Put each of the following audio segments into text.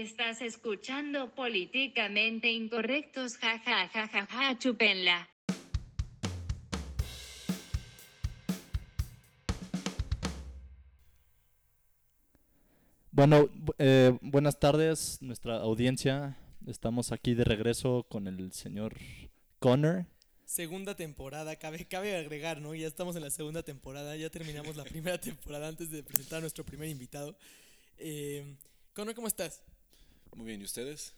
Estás escuchando políticamente incorrectos, ja ja ja ja ja, chúpenla. Bueno, bu- eh, buenas tardes, nuestra audiencia. Estamos aquí de regreso con el señor Connor. Segunda temporada, cabe, cabe agregar, ¿no? Ya estamos en la segunda temporada, ya terminamos la primera temporada antes de presentar a nuestro primer invitado. Eh, Connor, ¿cómo estás? Muy bien, ¿y ustedes?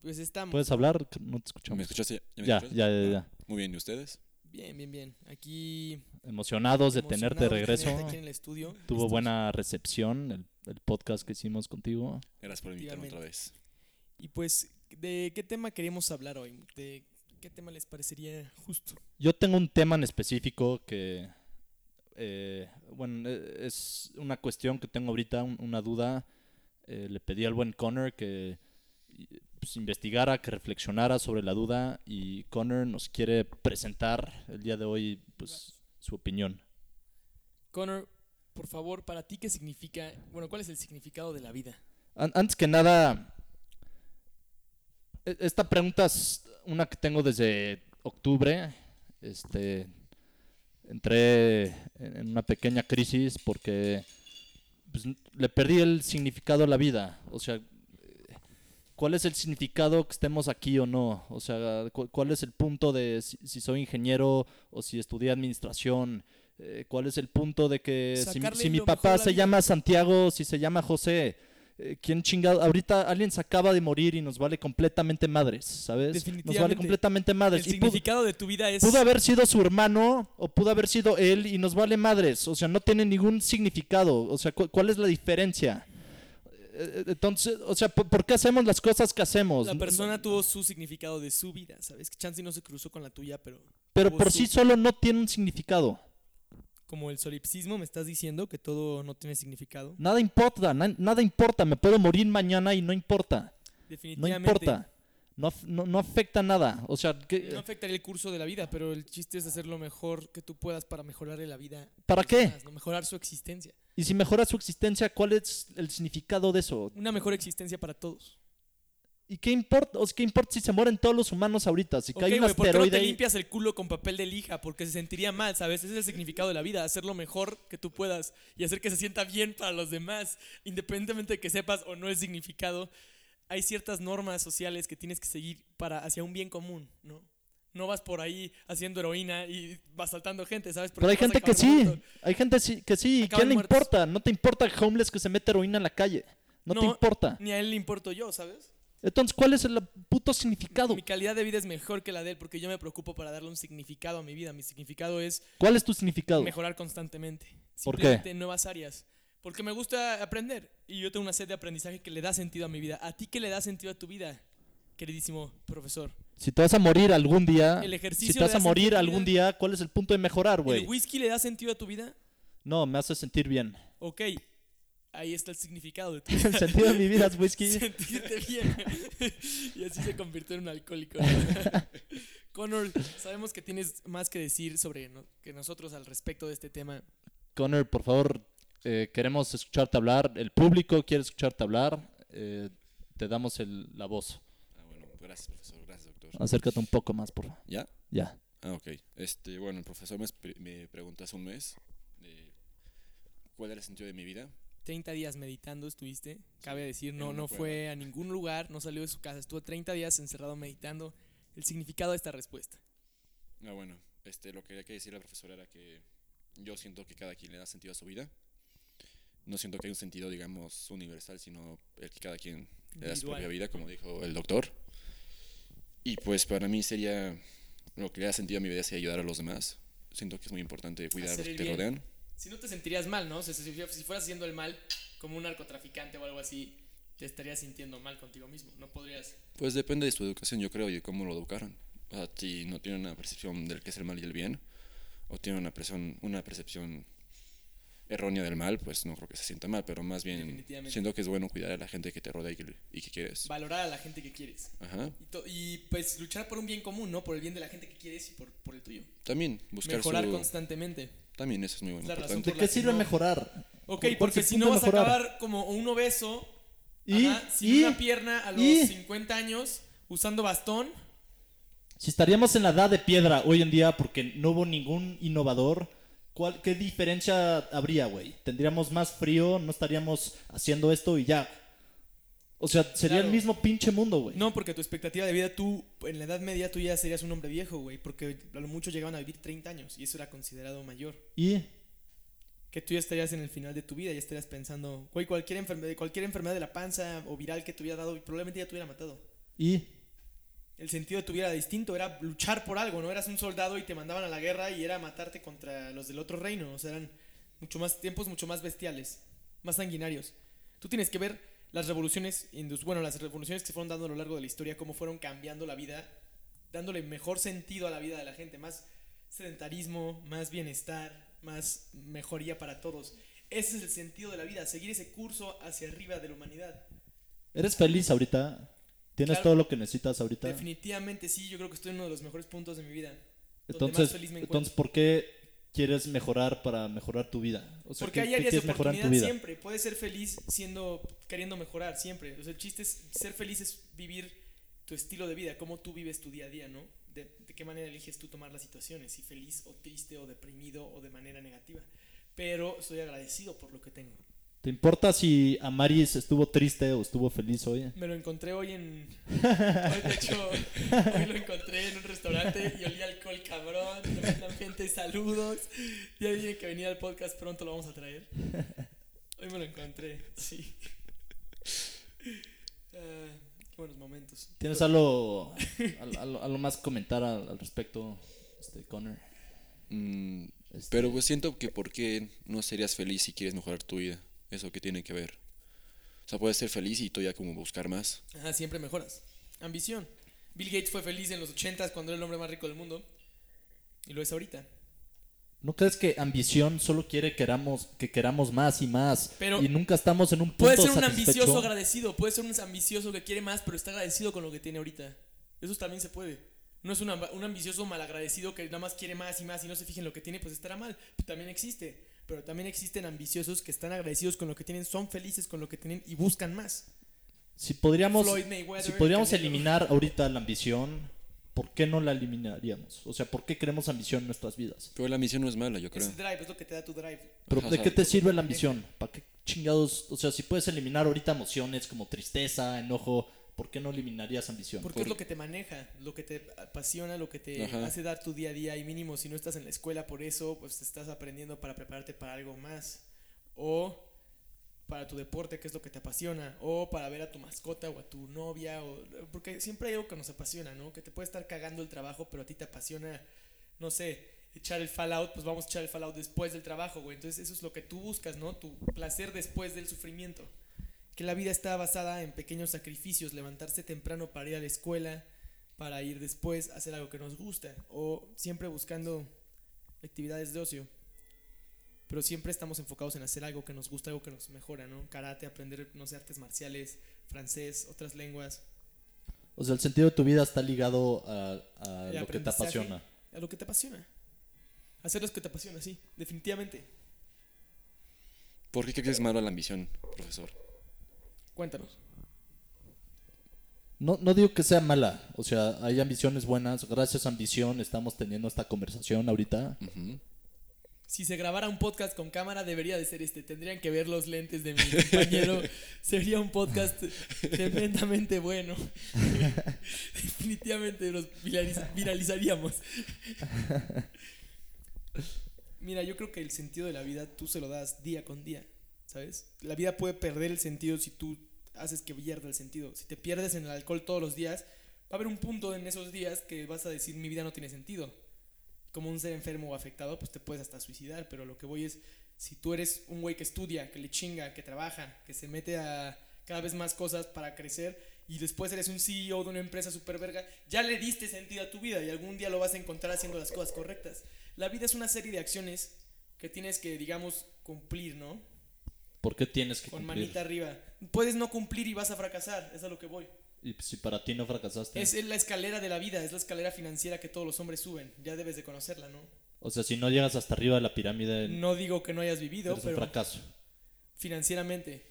Pues estamos. ¿Puedes hablar? No te escuchamos. ¿Me escuchaste? me Ya, escuchas? ya, ya, Ah, ya. Muy bien, ¿y ustedes? Bien, bien, bien. Aquí. Emocionados de emocionado tenerte de regreso. tenerte aquí en el estudio. Tuvo Listos. buena recepción el, el podcast que hicimos contigo. Gracias por invitarme otra vez. Y pues, ¿de qué tema queríamos hablar hoy? ¿De qué tema les parecería justo? Yo tengo un tema en específico que, eh, bueno, eh, es una cuestión que tengo ahorita, un- una duda. Eh, le pedí al buen Connor que pues, investigara, que reflexionara sobre la duda y Connor nos quiere presentar el día de hoy pues, su opinión. Connor, por favor, para ti, ¿qué significa? Bueno, ¿cuál es el significado de la vida? An- antes que nada, e- esta pregunta es una que tengo desde octubre. Este, entré en en una pequeña crisis porque pues, le perdí el significado a la vida. O sea, eh, ¿cuál es el significado que estemos aquí o no? O sea, cu- ¿cuál es el punto de si, si soy ingeniero o si estudié administración? Eh, ¿Cuál es el punto de que si, si mi papá se llama Santiago, si se llama José? Eh, ¿Quién chingado? Ahorita alguien se acaba de morir y nos vale completamente madres, ¿sabes? Nos vale Definitivamente. completamente El madres. Pudo, significado de tu vida es... pudo haber sido su hermano o pudo haber sido él y nos vale madres. O sea, no tiene ningún significado. O sea, cu- ¿cuál es la diferencia? Eh, Entonces, o sea, ¿por, qué hacemos las cosas que hacemos? La persona tuvo su significado de su vida, ¿sabes? Que Chansey no se cruzó con la tuya, pero Pero por su- sí solo no tiene un significado. Como el solipsismo, me estás diciendo que todo no tiene significado. Nada importa, na- nada importa. Me puedo morir mañana y no importa. No Definitivamente. importa. No, no, no afecta nada. O sea, ¿qué- No afectaría el curso de la vida, pero el chiste es hacer lo mejor que tú puedas para mejorarle la vida. ¿Para qué? demás, ¿no? Mejorar su existencia. y si mejora su existencia, ¿cuál es el significado de eso? Una mejor existencia para todos. ¿Y qué importa? O sea, ¿qué importa si se mueren todos los humanos ahorita? Si cae un güey, ¿por qué no te ahí- limpias el culo con papel de lija? Porque se sentiría mal, ¿sabes? Ese es el significado de la vida, hacer lo mejor que tú puedas y hacer que se sienta bien para los demás, independientemente de que sepas o no el significado. Hay ciertas normas sociales que tienes que seguir para hacia un bien común, ¿no? No vas por ahí haciendo heroína y vas saltando gente, ¿sabes? Porque Pero hay gente que sí, hay gente que sí. ¿Quién le muertos. importa? No te importa el homeless que se mete heroína en la calle. No, te No, importa. Ni a él le importo yo, ¿sabes? Entonces, ¿cuál es el puto significado? Mi calidad de vida es mejor que la de él porque yo me preocupo para darle un significado a mi vida. Mi significado es ¿Cuál es tu significado? mejorar constantemente. ¿Por qué? En nuevas áreas. Porque me gusta aprender y yo tengo una sed de aprendizaje que le da sentido a mi vida. ¿A ti qué le da sentido a tu vida, queridísimo profesor? Si te vas a morir algún día, El ejercicio si te vas a morir algún día, ¿cuál es el punto de mejorar, ¿El güey? whisky le da sentido a tu vida? No, me hace sentir bien. Ok, ahí está el significado de tu el sentido de mi vida es whisky. Sentirte bien. y así se convirtió en un alcohólico. Connor, sabemos que tienes más que decir sobre no- que nosotros al respecto de este tema. Connor, por favor, eh, queremos escucharte hablar. El público quiere escucharte hablar. Eh, te damos el- la voz. Ah, bueno, gracias, profesor. Gracias, doctor. Acércate un poco más, por favor. ¿Ya? Ya. Ah, ok. Este, bueno, el profesor me, preguntó hace un mes de cuál era el sentido de mi vida. 30 días meditando estuviste, cabe decir, no, no fue a ningún lugar, no salió de su casa, estuvo 30 días encerrado meditando. El significado de esta respuesta. Ah, bueno, este, lo que quería que decir la profesora era que yo siento que cada quien le da sentido a su vida. No siento que hay un sentido, digamos, universal, sino el que cada quien le da su propia vida, como dijo el doctor. Y pues para mí sería, lo que le da sentido a mi vida sería ayudar a los demás. Siento que es muy importante cuidar a los que te rodean. Si no te sentirías mal, ¿no? Si, fueras haciendo el mal como un narcotraficante o algo así, te estarías sintiendo mal contigo mismo. No podrías. Pues depende de su educación, yo creo, y de cómo lo educaron. O sea, si no tienen una percepción del que es el mal y el bien, o tienen una, percepción- una percepción errónea del mal, pues no creo que se sienta mal, pero más bien siento que es bueno cuidar a la gente que te rodea y que, y que quieres. Valorar a la gente que quieres. Ajá. Y, to- y, pues luchar por un bien común, ¿no? Por el bien de la gente que quieres y por, por el tuyo. También buscar Mejorar su... constantemente. También eso es muy bueno. Es la. ¿De qué sirve no- mejorar? Ok, ¿Cuál es porque si no vas a mejorar? acabar como un obeso Y, Ajá, sin y una pierna a los y- 50 años, usando bastón. si estaríamos en la edad de piedra hoy en día porque no hubo ningún innovador, ¿cuál, ¿qué diferencia habría, güey? ¿Tendríamos más frío? ¿No estaríamos haciendo esto y ya? O sea, sería Claro. el mismo pinche mundo, güey. No, porque tu expectativa de vida, tú, en la edad media, tú ya serías un hombre viejo, güey. Porque a lo mucho llegaban a vivir 30 años y eso era considerado mayor. Y Que tú ya estarías en el final de tu vida, ya estarías pensando, güey, cualquier enfermedad, cualquier enfermedad de la panza o viral que te hubiera dado, probablemente ya te hubiera matado. y El sentido de tu vida distinto, era luchar por algo, no eras un soldado y te mandaban a la guerra y era matarte contra los del otro reino, o sea, eran mucho más tiempos mucho más bestiales, más sanguinarios. Tú tienes que ver las revoluciones bueno, las revoluciones que se fueron dando a lo largo de la historia cómo fueron cambiando la vida, dándole mejor sentido a la vida de la gente, más sedentarismo, más bienestar, más mejoría para todos. Ese es el sentido de la vida, seguir ese curso hacia arriba de la humanidad. ¿eres feliz ahorita? ¿Tienes Claro. todo lo que necesitas ahorita? Definitivamente sí, yo creo que estoy en uno de los mejores puntos de mi vida. Entonces, entonces, ¿por qué quieres mejorar para mejorar tu vida? O sea, Porque ¿qué, hay áreas de oportunidad vida? siempre. Puedes ser feliz siendo, queriendo mejorar siempre. O sea, el chiste es ser feliz es vivir tu estilo de vida, cómo tú vives tu día a día, ¿no? De, de qué manera eliges tú tomar las situaciones, si feliz o triste o deprimido o de manera negativa. Pero estoy agradecido por lo que tengo. ¿Te importa si Amaris estuvo triste o estuvo feliz hoy? Me lo encontré hoy en. Hoy, de hecho, hoy lo encontré en un restaurante y olía alcohol cabrón. Tremendamente saludos. Ya dije que venía al podcast, pronto lo vamos a traer. Hoy me lo encontré, sí. Ah, qué buenos momentos. ¿Tienes algo, al- algo, algo más que comentar al, al respecto, este, Connor? Mm, Este- Pero pues siento que por qué no serías feliz si quieres mejorar tu vida. Eso que tiene que ver. O sea, puedes ser feliz y todavía como buscar más. Ajá, siempre mejoras. Ambición. Bill Gates fue feliz en los 80s cuando era el hombre más rico del mundo. Y lo es ahorita. ¿No crees que ambición solo quiere queramos, que queramos más y más? Pero y nunca estamos en un punto Puede ser un satisfecho? ambicioso agradecido, puede ser un ambicioso que quiere más, pero está agradecido con lo que tiene ahorita. Eso también se puede. No es un, un ambicioso malagradecido que nada más quiere más y más y no se fija en lo que tiene, pues estará mal. También existe. Pero también existen ambiciosos que están agradecidos con lo que tienen, son felices con lo que tienen y buscan más. Si podríamos, si podríamos eliminar ahorita la ambición, ¿por qué no la eliminaríamos? O sea, ¿por qué queremos ambición en nuestras vidas? Pero la misión no es mala, yo creo. Es drive, es lo que te da tu drive. ¿Pero Ajá, de qué te sirve la ambición? ¿Para qué chingados? O sea, si puedes eliminar ahorita emociones como tristeza, enojo, ¿por qué no eliminarías ambición? Porque Por- es lo que te maneja, lo que te apasiona, lo que te Ajá. hace dar tu día a día. Y mínimo, si no estás en la escuela por eso, pues estás aprendiendo para prepararte para algo más. O para tu deporte, que es lo que te apasiona. O para ver a tu mascota o a tu novia. O, porque siempre hay algo que nos apasiona, ¿no? Que te puede estar cagando el trabajo, pero a ti te apasiona, no sé, echar el fallout. Pues vamos a echar el fallout después del trabajo, güey. Entonces eso es lo que tú buscas, ¿no? Tu placer después del sufrimiento que la vida está basada en pequeños sacrificios, levantarse temprano para ir a la escuela, para ir después a hacer algo que nos gusta, o siempre buscando actividades de ocio. Pero siempre estamos enfocados en hacer algo que nos gusta, algo que nos mejora, ¿no? Karate, aprender, no sé, artes marciales, francés, otras lenguas, O sea, el sentido de tu vida está ligado a, a lo que te apasiona. a lo que te apasiona. Hacer lo que te apasiona, sí, definitivamente. ¿Por qué crees que es mala la ambición, profesor? Cuéntanos. No, no digo que sea mala, o sea, hay ambiciones buenas, gracias a ambición estamos teniendo esta conversación ahorita. Si se grabara un podcast con cámara, debería de ser este. Tendrían que ver los lentes de mi compañero. Sería un podcast tremendamente bueno. Definitivamente los viraliz- viralizaríamos. Mira, yo creo que el sentido de la vida tú se lo das día con día, ¿sabes? La vida puede perder el sentido si tú haces que pierda el sentido. Si te pierdes en el alcohol todos los días, va a haber un punto en esos días que vas a decir mi vida no tiene sentido como un ser enfermo o afectado, pues te puedes hasta suicidar, pero lo que voy es, si tú eres un güey que estudia, que le chinga, que trabaja, que se mete a cada vez más cosas para crecer y después eres un CEO de una empresa super verga, ya le diste sentido a tu vida y algún día lo vas a encontrar haciendo las cosas correctas. La vida es una serie de acciones que tienes que, digamos, cumplir, ¿no? ¿Por qué tienes que Con cumplir? manita arriba. Puedes no cumplir y vas a fracasar, es a lo que voy. Y si para ti no fracasaste. Es la escalera de la vida, es la escalera financiera que todos los hombres suben, ya debes de conocerla, ¿no? O sea, si no llegas hasta arriba de la pirámide, No digo que no hayas vivido, eres un pero fracaso. financieramente.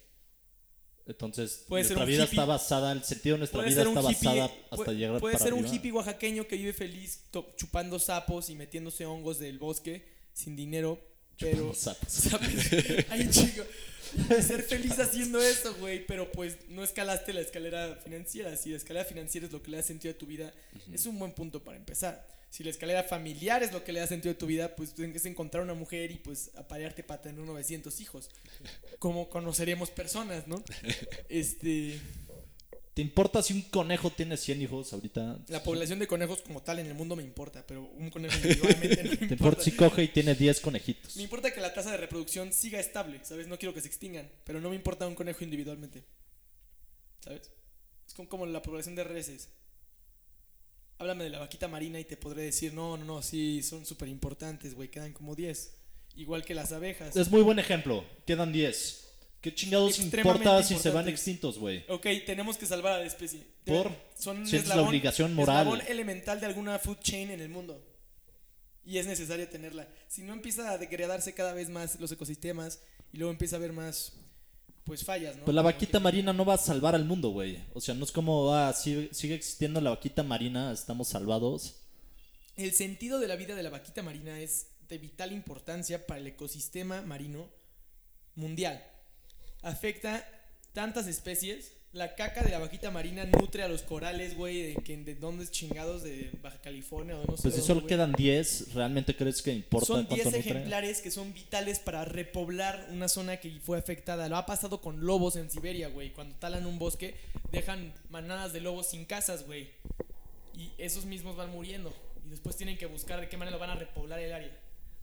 Entonces, Puede nuestra un vida hippie. está basada, el sentido de nuestra Puede vida un está hippie, basada hasta puede- llegar puede para ser un hippie oaxaqueño que vive feliz chupando sapos y metiéndose hongos del bosque sin dinero, pero Sapos. sapos. Ay, chico. Ser feliz haciendo eso, güey, pero pues no escalaste la escalera financiera. Si la escalera financiera es lo que le da sentido a tu vida, es un buen punto para empezar. Si la escalera familiar es lo que le da sentido a tu vida, pues tienes que encontrar una mujer y pues aparearte para tener 900 hijos. Como conoceríamos personas, ¿no? Este, ¿Te importa si un conejo tiene 100 hijos ahorita? la población de conejos como tal en el mundo me importa, pero un conejo individualmente no me ¿Te importa. importa si coge y tiene 10 conejitos? Me importa que la tasa de reproducción siga estable, ¿sabes? No quiero que se extingan, pero no me importa un conejo individualmente. ¿Sabes? Es como, como la población de reses. Háblame de la vaquita marina y te podré decir, no, no, no, sí, son súper importantes, güey, quedan como 10. Igual que las abejas. Es muy buen ejemplo. Quedan 10. ¿Qué chingados importa si se van extintos, güey? Ok, tenemos que salvar a la especie. ¿Por? Son Si es la obligación moral. eslabón elemental de alguna food chain en el mundo. Y es necesario tenerla. Si no empieza a degradarse cada vez más los ecosistemas y luego empieza a haber más pues fallas, ¿no? Pues la vaquita que- marina no va a salvar al mundo, güey. O sea, no es como, ah, sigue, sigue existiendo la vaquita marina, estamos salvados. El sentido de la vida de la vaquita marina es de vital importancia para el ecosistema marino mundial. Afecta tantas especies. La caca de la vaquita marina nutre a los corales, güey, de, que, de dónde es chingados, de Baja California o no sé. Pues si dónde, solo güey. quedan 10, ¿realmente crees que importa Son cuánto 10 nutre? ejemplares que son vitales para repoblar una zona que fue afectada. Lo ha pasado con lobos en Siberia, güey. Cuando talan un bosque, dejan manadas de lobos sin casas, güey. Y esos mismos van muriendo. Y después tienen que buscar de qué manera van a repoblar el área.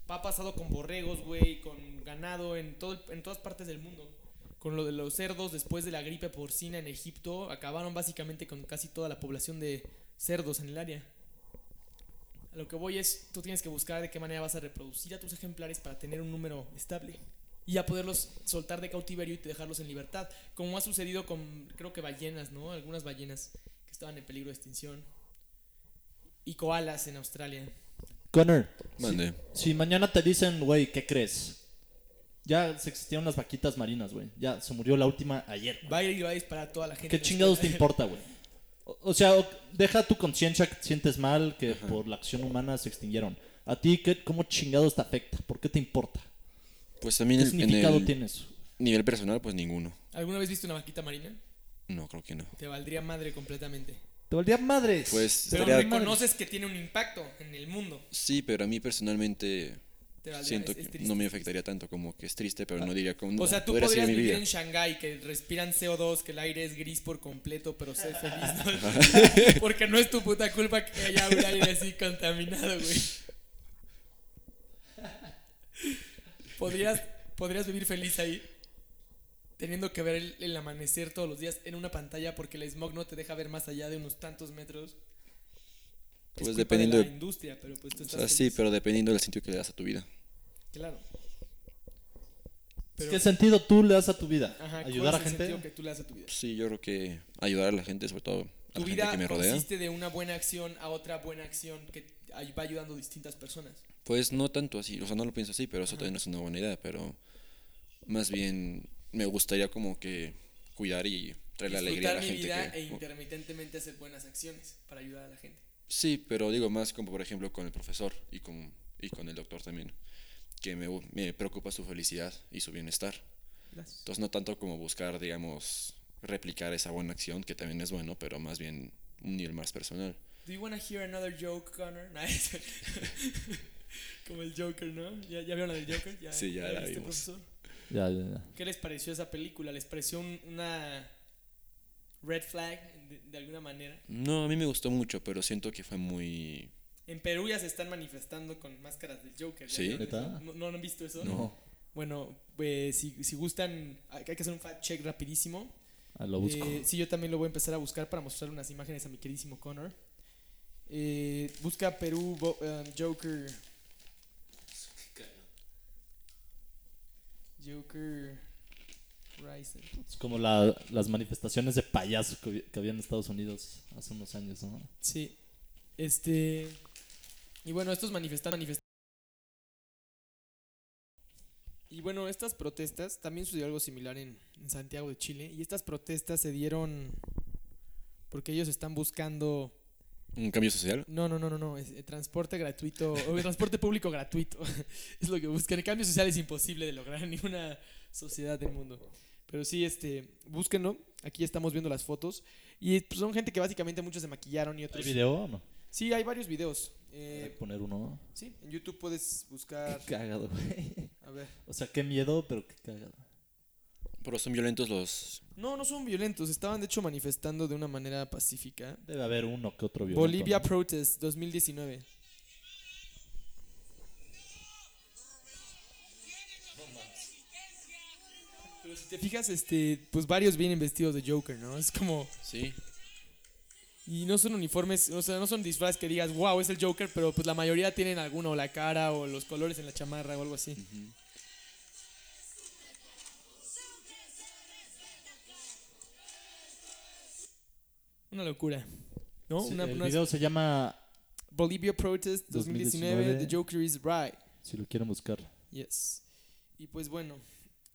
Ha pasado con borregos, güey, con ganado en, todo, en todas partes del mundo. Con lo de los cerdos, después de la gripe porcina en Egipto, acabaron básicamente con casi toda la población de cerdos en el área. A lo que voy es, tú tienes que buscar de qué manera vas a reproducir a tus ejemplares para tener un número estable. Y a poderlos soltar de cautiverio y dejarlos en libertad. Como ha sucedido con, creo que ballenas, ¿no? Algunas ballenas que estaban en peligro de extinción. Y koalas en Australia. Connor, Mande. si mañana te dicen, güey, ¿qué crees? Ya se existían las vaquitas marinas, güey. Ya se murió la última ayer. Va a ir y va a disparar a toda la gente. ¿Qué chingados te importa, güey? O, o sea, o- deja tu conciencia que te sientes mal, que por la acción humana se extinguieron. ¿A ti qué, cómo chingados te afecta? ¿Por qué te importa? Pues también ¿Qué en- en significado el tiene eso? nivel personal, pues ninguno. ¿Alguna vez viste una vaquita marina? No, creo que no. Te valdría madre completamente. Te valdría madres. Pues Pero estaría- reconoces que tiene un impacto en el mundo. Sí, pero a mí personalmente Te valdría- siento es- es que no me afectaría tanto, como que es triste, pero no diría como... O sea, tú podría podrías vivir vida. en Shanghái, que respiran CO2, que el aire es gris por completo, pero sé feliz, ¿no? Porque no es tu puta culpa que haya un aire así contaminado, güey. ¿Podrías, podrías vivir feliz ahí, teniendo que ver el, el amanecer todos los días en una pantalla porque el smog no te deja ver más allá de unos tantos metros. Es Pues culpa dependiendo de la industria, pero pues tú O estás sea, sí, pero dependiendo del sentido que le das a tu vida. Claro. Pero- ¿Qué sentido tú le das a tu vida? Ajá, ¿cuál ¿Ayudar a gente? sentido que tú le das a tu vida? Sí, yo creo que ayudar a la gente, sobre todo a Tu la gente que me rodea. consiste de una buena acción a otra buena acción que va ayudando a distintas personas. Pues no tanto así, o sea, no lo pienso así, pero eso también es una buena idea, pero más bien me gustaría como que cuidar y traer la alegría a Disfrutar la mi gente vida que... e intermitentemente hacer buenas acciones para ayudar a la gente. Sí, pero digo más como por ejemplo con el profesor y con, y con el doctor también, que me, me preocupa su felicidad y su bienestar. Gracias. Entonces no tanto como buscar, digamos, replicar esa buena acción, que también es bueno, pero más bien un nivel más personal. Do you wanna hear another joke, Connor? Nice. Como el Joker, ¿no? ¿Ya, ya vieron la del Joker? ¿Ya, Sí, ya la viste, vimos. profesor? Ya, ya, ya. ¿Qué les pareció esa película? ¿Les pareció un- una red flag de, de alguna manera? No, a mí me gustó mucho, pero siento que fue muy... En Perú ya se están manifestando con máscaras del Joker. ¿ya ¿Sí? ¿No, ¿No han visto eso? No, Bueno, pues si, si gustan, hay hay que hacer un fact check rapidísimo. ah, lo busco. Eh, sí, yo también lo voy a empezar a buscar para mostrar unas imágenes a mi queridísimo Connor. Eh, busca Perú bo- um, Joker. Joker Es como la- las manifestaciones de payaso que, que había en Estados Unidos hace unos años, ¿no? Sí. Este. Y bueno, estos manifestan, manifestan. Y bueno, estas protestas, también sucedió algo similar en, en Santiago de Chile. Y estas protestas se dieron porque ellos están buscando ¿Un cambio social? No, no, no, no, no. Es, eh, transporte gratuito, o transporte público gratuito. es lo que buscan. El cambio social es imposible de lograr en ninguna sociedad del mundo. Pero sí, este, búsquenlo. Aquí estamos viendo las fotos. Y pues, son gente que básicamente muchos se maquillaron y ¿Hay otros. video o no? Sí, hay varios videos. Hay Eh, poner uno. sí, en YouTube puedes buscar. Qué cagado, güey. A ver. O sea, qué miedo, pero qué cagado. Pero son violentos los... No, no son violentos. Estaban de hecho manifestando de una manera pacífica. Debe haber uno que otro violento. Bolivia ¿no? Protest 2019. Pero si te fijas, este, pues varios vienen vestidos de Joker, ¿no? Es como Sí. y no son uniformes, o sea, no son disfraces que digas, "Wow, es el Joker", pero pues la mayoría tienen alguno o la cara o los colores en la chamarra o algo así. Una locura. ¿No? Sí, Una- el una- video se llama, Bolivia Protest 2019, 2019. The Joker is Right. si lo quieren buscar. Yes. Y pues bueno,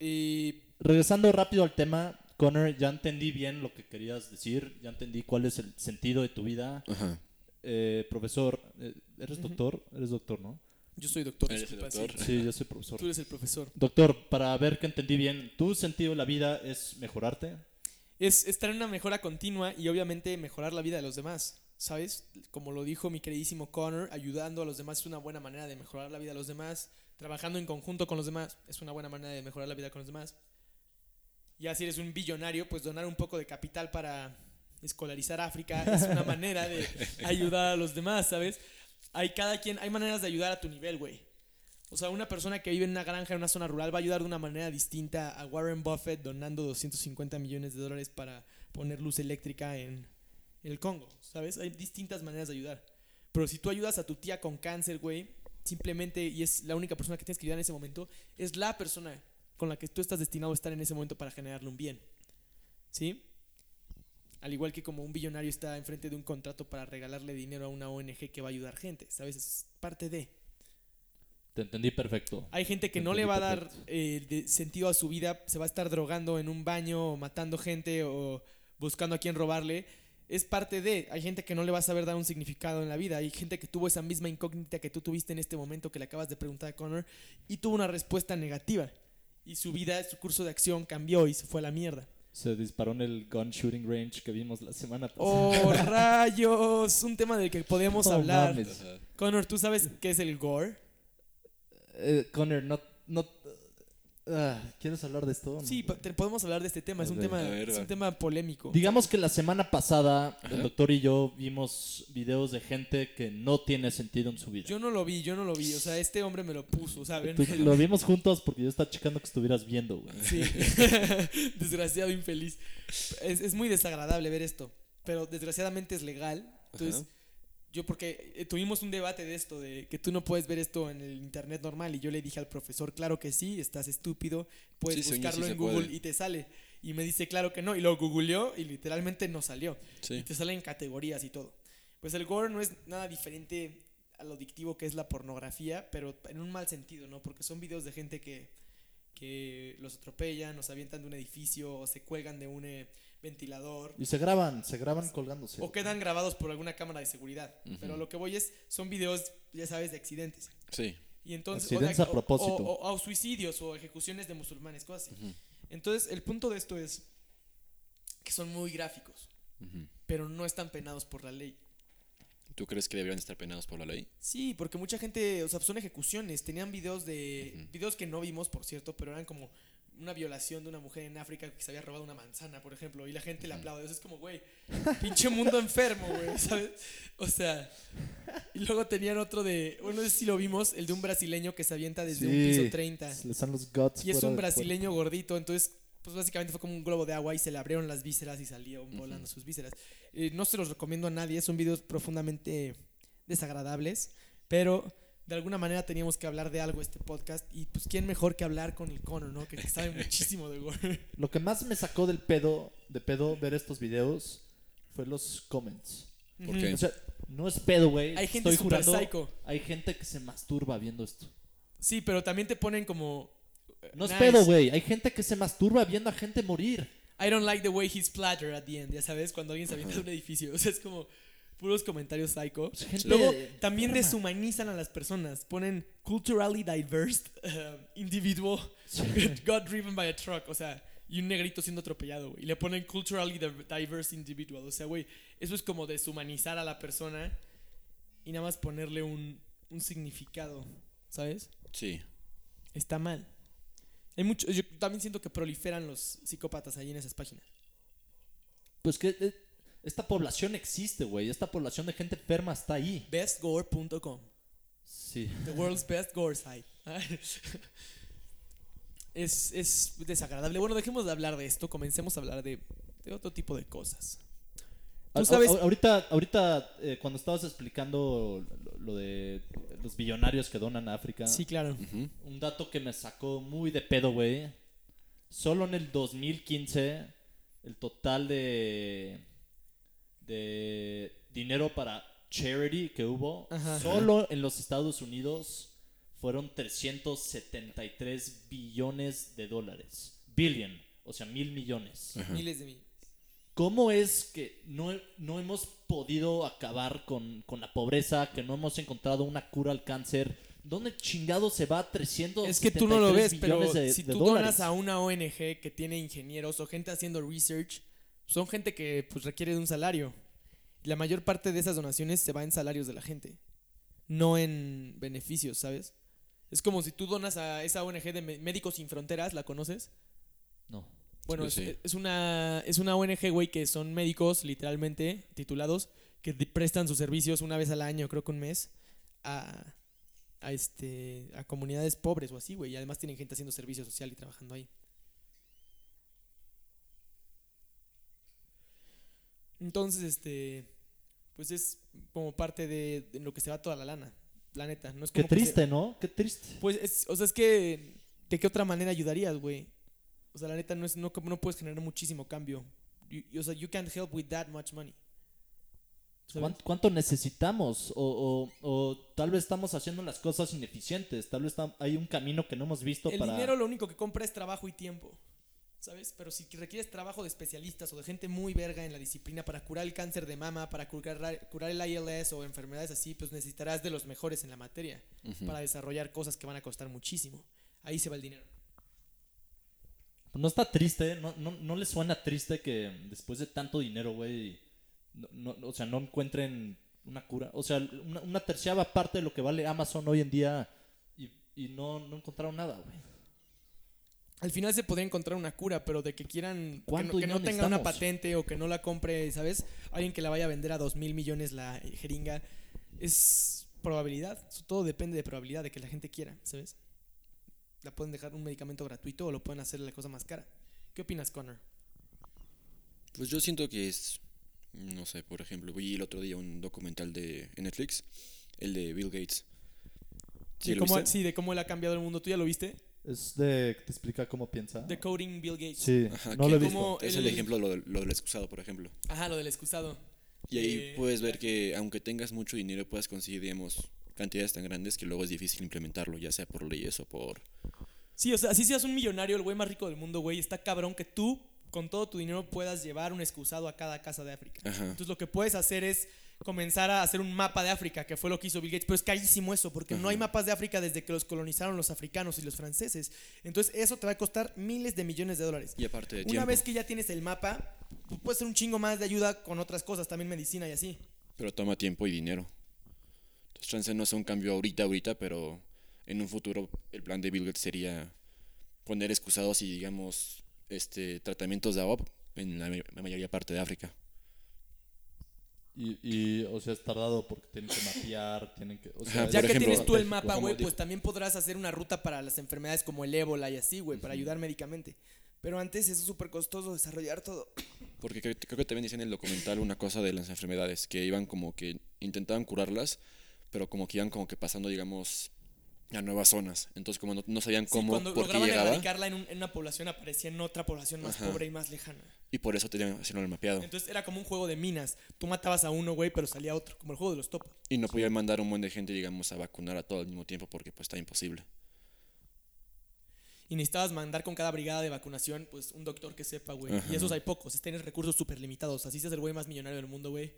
eh, Regresando rápido al tema, Connor, ya entendí bien lo que querías decir, ya entendí cuál es el sentido de tu vida. Ajá. Eh, profesor, eh, ¿eres doctor? Eres doctor, ¿no? yo soy doctor. Eres el doctor. Sí, yo soy profesor. Tú eres el profesor. Doctor, para ver que entendí bien, ¿tu sentido de la vida es mejorarte? Es estar en una mejora continua y obviamente mejorar la vida de los demás. ¿Sabes? Como lo dijo mi queridísimo Connor, ayudando a los demás es una buena manera de mejorar la vida de los demás. Trabajando en conjunto con los demás es una buena manera de mejorar la vida con los demás. Ya si eres un billonario, pues donar un poco de capital para escolarizar África es una manera de ayudar a los demás, ¿sabes? Hay cada quien, hay maneras de ayudar a tu nivel, güey. O sea, una persona que vive en una granja en una zona rural va a ayudar de una manera distinta a Warren Buffett donando 250 millones de dólares para poner luz eléctrica en el Congo, ¿sabes? Hay distintas maneras de ayudar. Pero si tú ayudas a tu tía con cáncer, güey, simplemente, y es la única persona que tienes que ayudar en ese momento, es la persona con la que tú estás destinado a estar en ese momento para generarle un bien. ¿Sí? Al igual que como un billonario está enfrente de un contrato para regalarle dinero a una ONG que va a ayudar gente, ¿sabes? Es parte de... Te entendí perfecto. Hay gente que Te no le va a dar eh, de- sentido a su vida, se va a estar drogando en un baño, o matando gente o buscando a quién robarle. Es parte de. Hay gente que no le va a saber dar un significado en la vida. Hay gente que tuvo esa misma incógnita que tú tuviste en este momento que le acabas de preguntar a Connor y tuvo una respuesta negativa. Y su vida, su curso de acción cambió y se fue a la mierda. Se disparó en el gun shooting range que vimos la semana pasada. ¡Oh, rayos! Un tema del que podemos No hablar. mames. Connor, ¿tú sabes qué es el gore? Eh, Connor, no... no ah, ¿Quieres hablar de esto? Sí, pa- te- podemos hablar de este tema. Es un tema, A ver, es va. un tema polémico. Digamos que la semana pasada el doctor y yo vimos videos de gente que no tiene sentido en su vida. Yo no lo vi, yo no lo vi. O sea, este hombre me lo puso, Tú- lo vimos juntos porque yo estaba checando que estuvieras viendo, güey. Sí. Desgraciado infeliz. Es, es muy desagradable ver esto. Pero desgraciadamente es legal. Entonces, Ajá. Yo porque eh, tuvimos un debate de esto, de que tú no puedes ver esto en el internet normal. Y yo le dije al profesor, claro que sí, estás estúpido. Puedes Sí, señor, buscarlo sí en Google puede. y te sale. Y me dice, claro que no. Y lo googleó y literalmente no salió. Y te salen categorías y todo. Pues el gore no es nada diferente a lo adictivo que es la pornografía, pero en un mal sentido, ¿no? Porque son videos de gente que, que los atropellan, los avientan de un edificio o se cuelgan de un eh, ventilador. Y se graban, se graban colgándose. O quedan grabados por alguna cámara de seguridad. Ujú. Pero lo que voy es, son videos, ya sabes, de accidentes. Sí. Y entonces, Accidentes o, a propósito. O, o- o suicidios o ejecuciones de musulmanes, cosas así. Entonces, el punto de esto es que son muy gráficos, pero no están penados por la ley. ¿Tú crees que deberían estar penados por la ley? Sí, porque mucha gente, o sea, son ejecuciones. Tenían videos de. Videos que no vimos, por cierto, pero eran como una violación de una mujer en África que se había robado una manzana, por ejemplo, y la gente le aplaude. Eso es como, güey, pinche mundo enfermo, güey, ¿sabes? O sea. Y luego tenían otro de. Bueno, no sé si lo vimos, el de un brasileño que se avienta desde un piso 30. Se les dan los guts Y es un brasileño gordito, entonces, pues básicamente fue como un globo de agua y se le abrieron las vísceras y salieron volando sus vísceras. Eh, no se los recomiendo a nadie, son videos profundamente desagradables, pero de alguna manera teníamos que hablar de algo este podcast y pues quién mejor que hablar con el Cono, ¿no? Que sabe muchísimo de gore. Lo que más me sacó del pedo, de pedo ver estos videos fue los comments. ¿Por qué? O sea, no es pedo, güey. Hay gente Estoy super jurando, psycho. Hay gente que se masturba viendo esto. Sí, pero también te ponen como No es Nice. pedo, güey. Hay gente que se masturba viendo a gente morir. I don't like the way he splattered at the end, ya sabes, cuando alguien se avienta de un edificio. O sea, es como puros comentarios psycho. Pues, gente Luego, enferma. también deshumanizan a las personas. Ponen culturally diverse uh, individual got driven by a truck. O sea, y un negrito siendo atropellado, güey. Y le ponen culturally div- diverse individual. O sea, güey, eso es como deshumanizar a la persona y nada más ponerle un, un significado, ¿sabes? Sí. Está mal. Hay mucho, yo también siento que proliferan los psicópatas ahí en esas páginas. Pues que eh, esta población existe, güey. Esta población de gente enferma está ahí. Bestgore.com. Sí. The world's best gore site. es, es desagradable. Bueno, dejemos de hablar de esto. Comencemos a hablar de, de otro tipo de cosas. Tú sabes- a- ahorita, ahorita eh, cuando estabas explicando lo, lo de los billonarios que donan a África, Sí, claro. Un dato que me sacó muy de pedo, güey. Solo en el 2015, el total de, de dinero para charity que hubo, Ajá. solo en los Estados Unidos, fueron 373 billones de dólares. Billion, o sea, mil millones. Ajá. Miles de mil. ¿Cómo es que no, no hemos podido acabar con, con la pobreza, que no hemos encontrado una cura al cáncer? ¿Dónde chingado se va 300 Es que tú no lo ves, pero de, si tú dólares? donas a una ONG que tiene ingenieros o gente haciendo research, son gente que pues requiere de un salario. La mayor parte de esas donaciones se va en salarios de la gente, no en beneficios, ¿sabes? Es como si tú donas a esa ONG de Médicos Sin Fronteras, ¿la conoces? No. Bueno, es, una, es una ONG, güey, que son médicos, literalmente, titulados, que prestan sus servicios una vez al año, creo que un mes, a, a, este, a comunidades pobres o así, güey. Y además tienen gente haciendo servicio social y trabajando ahí. Entonces, este, pues es como parte de, de lo que se va toda la lana, la neta. No es Qué como que se- triste, ¿no? Qué triste. pues, es, o sea, es que, ¿de qué otra manera ayudarías, güey? O sea, la neta, no, es, no, no puedes generar muchísimo cambio. You- you- o sea, you can't help with that much money. ¿Sabes? ¿Cuán- ¿Cuánto necesitamos? O, o- o tal vez estamos haciendo las cosas ineficientes. Tal vez hay un camino que no hemos visto El para... dinero lo único que compra es trabajo y tiempo. ¿Sabes? Pero si requieres trabajo de especialistas o de gente muy verga en la disciplina para curar el cáncer de mama, para curar, curar el ILS o enfermedades así, pues necesitarás de los mejores en la materia para desarrollar cosas que van a costar muchísimo. Ahí se va el dinero. No está triste, no, no, no les suena triste que después de tanto dinero, güey, no, no- o sea, no encuentren una cura. O sea, una, una terciava parte de lo que vale Amazon hoy en día y, y no, no encontraron nada, güey. Al final se podría encontrar una cura, pero de que quieran que ¿Cuánto no, que no dinero tenga una patente o que no la compre, ¿sabes? Alguien que la vaya a vender a dos mil millones la eh, jeringa, es probabilidad. Todo depende de probabilidad de que la gente quiera, ¿sabes? La pueden dejar un medicamento gratuito o lo pueden hacer la cosa más cara. ¿Qué opinas, Connor? Pues yo siento que es, no sé, por ejemplo, vi el otro día un documental de Netflix, el de Bill Gates. ¿Sí cómo, sí, de cómo él ha cambiado el mundo. ¿Tú ya lo viste? Es de te explica cómo piensa. Decoding Bill Gates. Sí, Ajá, no lo he visto. Es el- el ejemplo de lo, del- lo del excusado, por ejemplo. Ajá, lo del excusado. Y ahí Eh, puedes ver que aunque tengas mucho dinero puedas conseguir, digamos, cantidades tan grandes que luego es difícil implementarlo, ya sea por leyes o por... Sí, o sea, así seas un millonario, el güey más rico del mundo, güey, está cabrón que tú, con todo tu dinero, puedas llevar un excusado a cada casa de África. Ajá. Entonces lo que puedes hacer es comenzar a hacer un mapa de África, que fue lo que hizo Bill Gates, pero es carísimo eso, porque no hay mapas de África desde que los colonizaron los africanos y los franceses. Entonces eso te va a costar miles de millones de dólares. Y aparte de Una tiempo. vez que ya tienes el mapa, pues puedes hacer un chingo más de ayuda con otras cosas, también medicina y así. Pero toma tiempo y dinero. Entonces, chance no es un cambio ahorita, ahorita, pero en un futuro el plan de Bill Gates sería poner excusados y, digamos, este tratamientos de AOP en la, la mayoría parte de África. Y, y, o sea, es tardado porque tienen que mapear, tienen que... O sea, Ajá, Ya que ejemplo, tienes tú el mapa, güey, pues también podrás hacer una ruta para las enfermedades como el ébola y así, güey, para ayudar médicamente. Pero antes eso es súper costoso desarrollar todo. Porque creo, creo que también decía en el documental una cosa de las enfermedades, que iban como que intentaban curarlas, pero como que iban como que pasando, digamos, a nuevas zonas. Entonces como no, no sabían Sí, cómo, cuando por qué lograban llegaba, erradicarla en, un- en una población aparecía en otra población más Ajá. pobre y más lejana. Y por eso tenían que hacerlo el mapeado. Entonces era como un juego de minas. Tú matabas a uno, güey, pero salía otro, como el juego de los topos. Y no podían mandar un buen de gente, digamos, a vacunar a todo al mismo tiempo porque pues está imposible. y necesitabas mandar con cada brigada de vacunación, pues un doctor que sepa, güey. Y esos hay pocos, tienes recursos súper limitados. Así seas el güey más millonario del mundo, güey.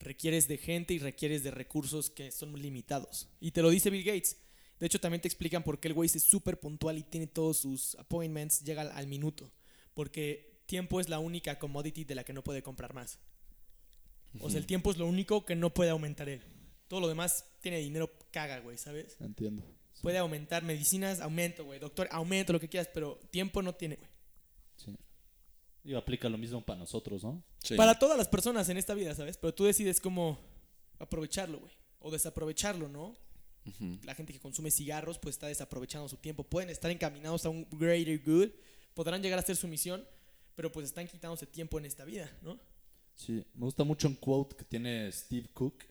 Requieres de gente y requieres de recursos que son limitados. Y te lo dice Bill Gates. De hecho, también te explican por qué el güey es súper puntual y tiene todos sus appointments, llega al, al minuto. Porque tiempo es la única commodity de la que no puede comprar más. O sea, el tiempo es lo único que no puede aumentar él. Todo lo demás tiene dinero, caga, güey, ¿sabes? Entiendo. Sí, Puede aumentar medicinas, aumento, güey. Doctor, aumento, lo que quieras, pero tiempo no tiene, güey. sí. Y aplica lo mismo para nosotros, ¿no? Sí. Para todas las personas en esta vida, ¿sabes? Pero tú decides cómo aprovecharlo, güey. O desaprovecharlo, ¿no? La gente que consume cigarros, pues está desaprovechando su tiempo. Pueden estar encaminados a un greater good. Podrán llegar a hacer su misión, pero pues están quitándose tiempo en esta vida, ¿no? Sí, me gusta mucho un quote que tiene Steve Cook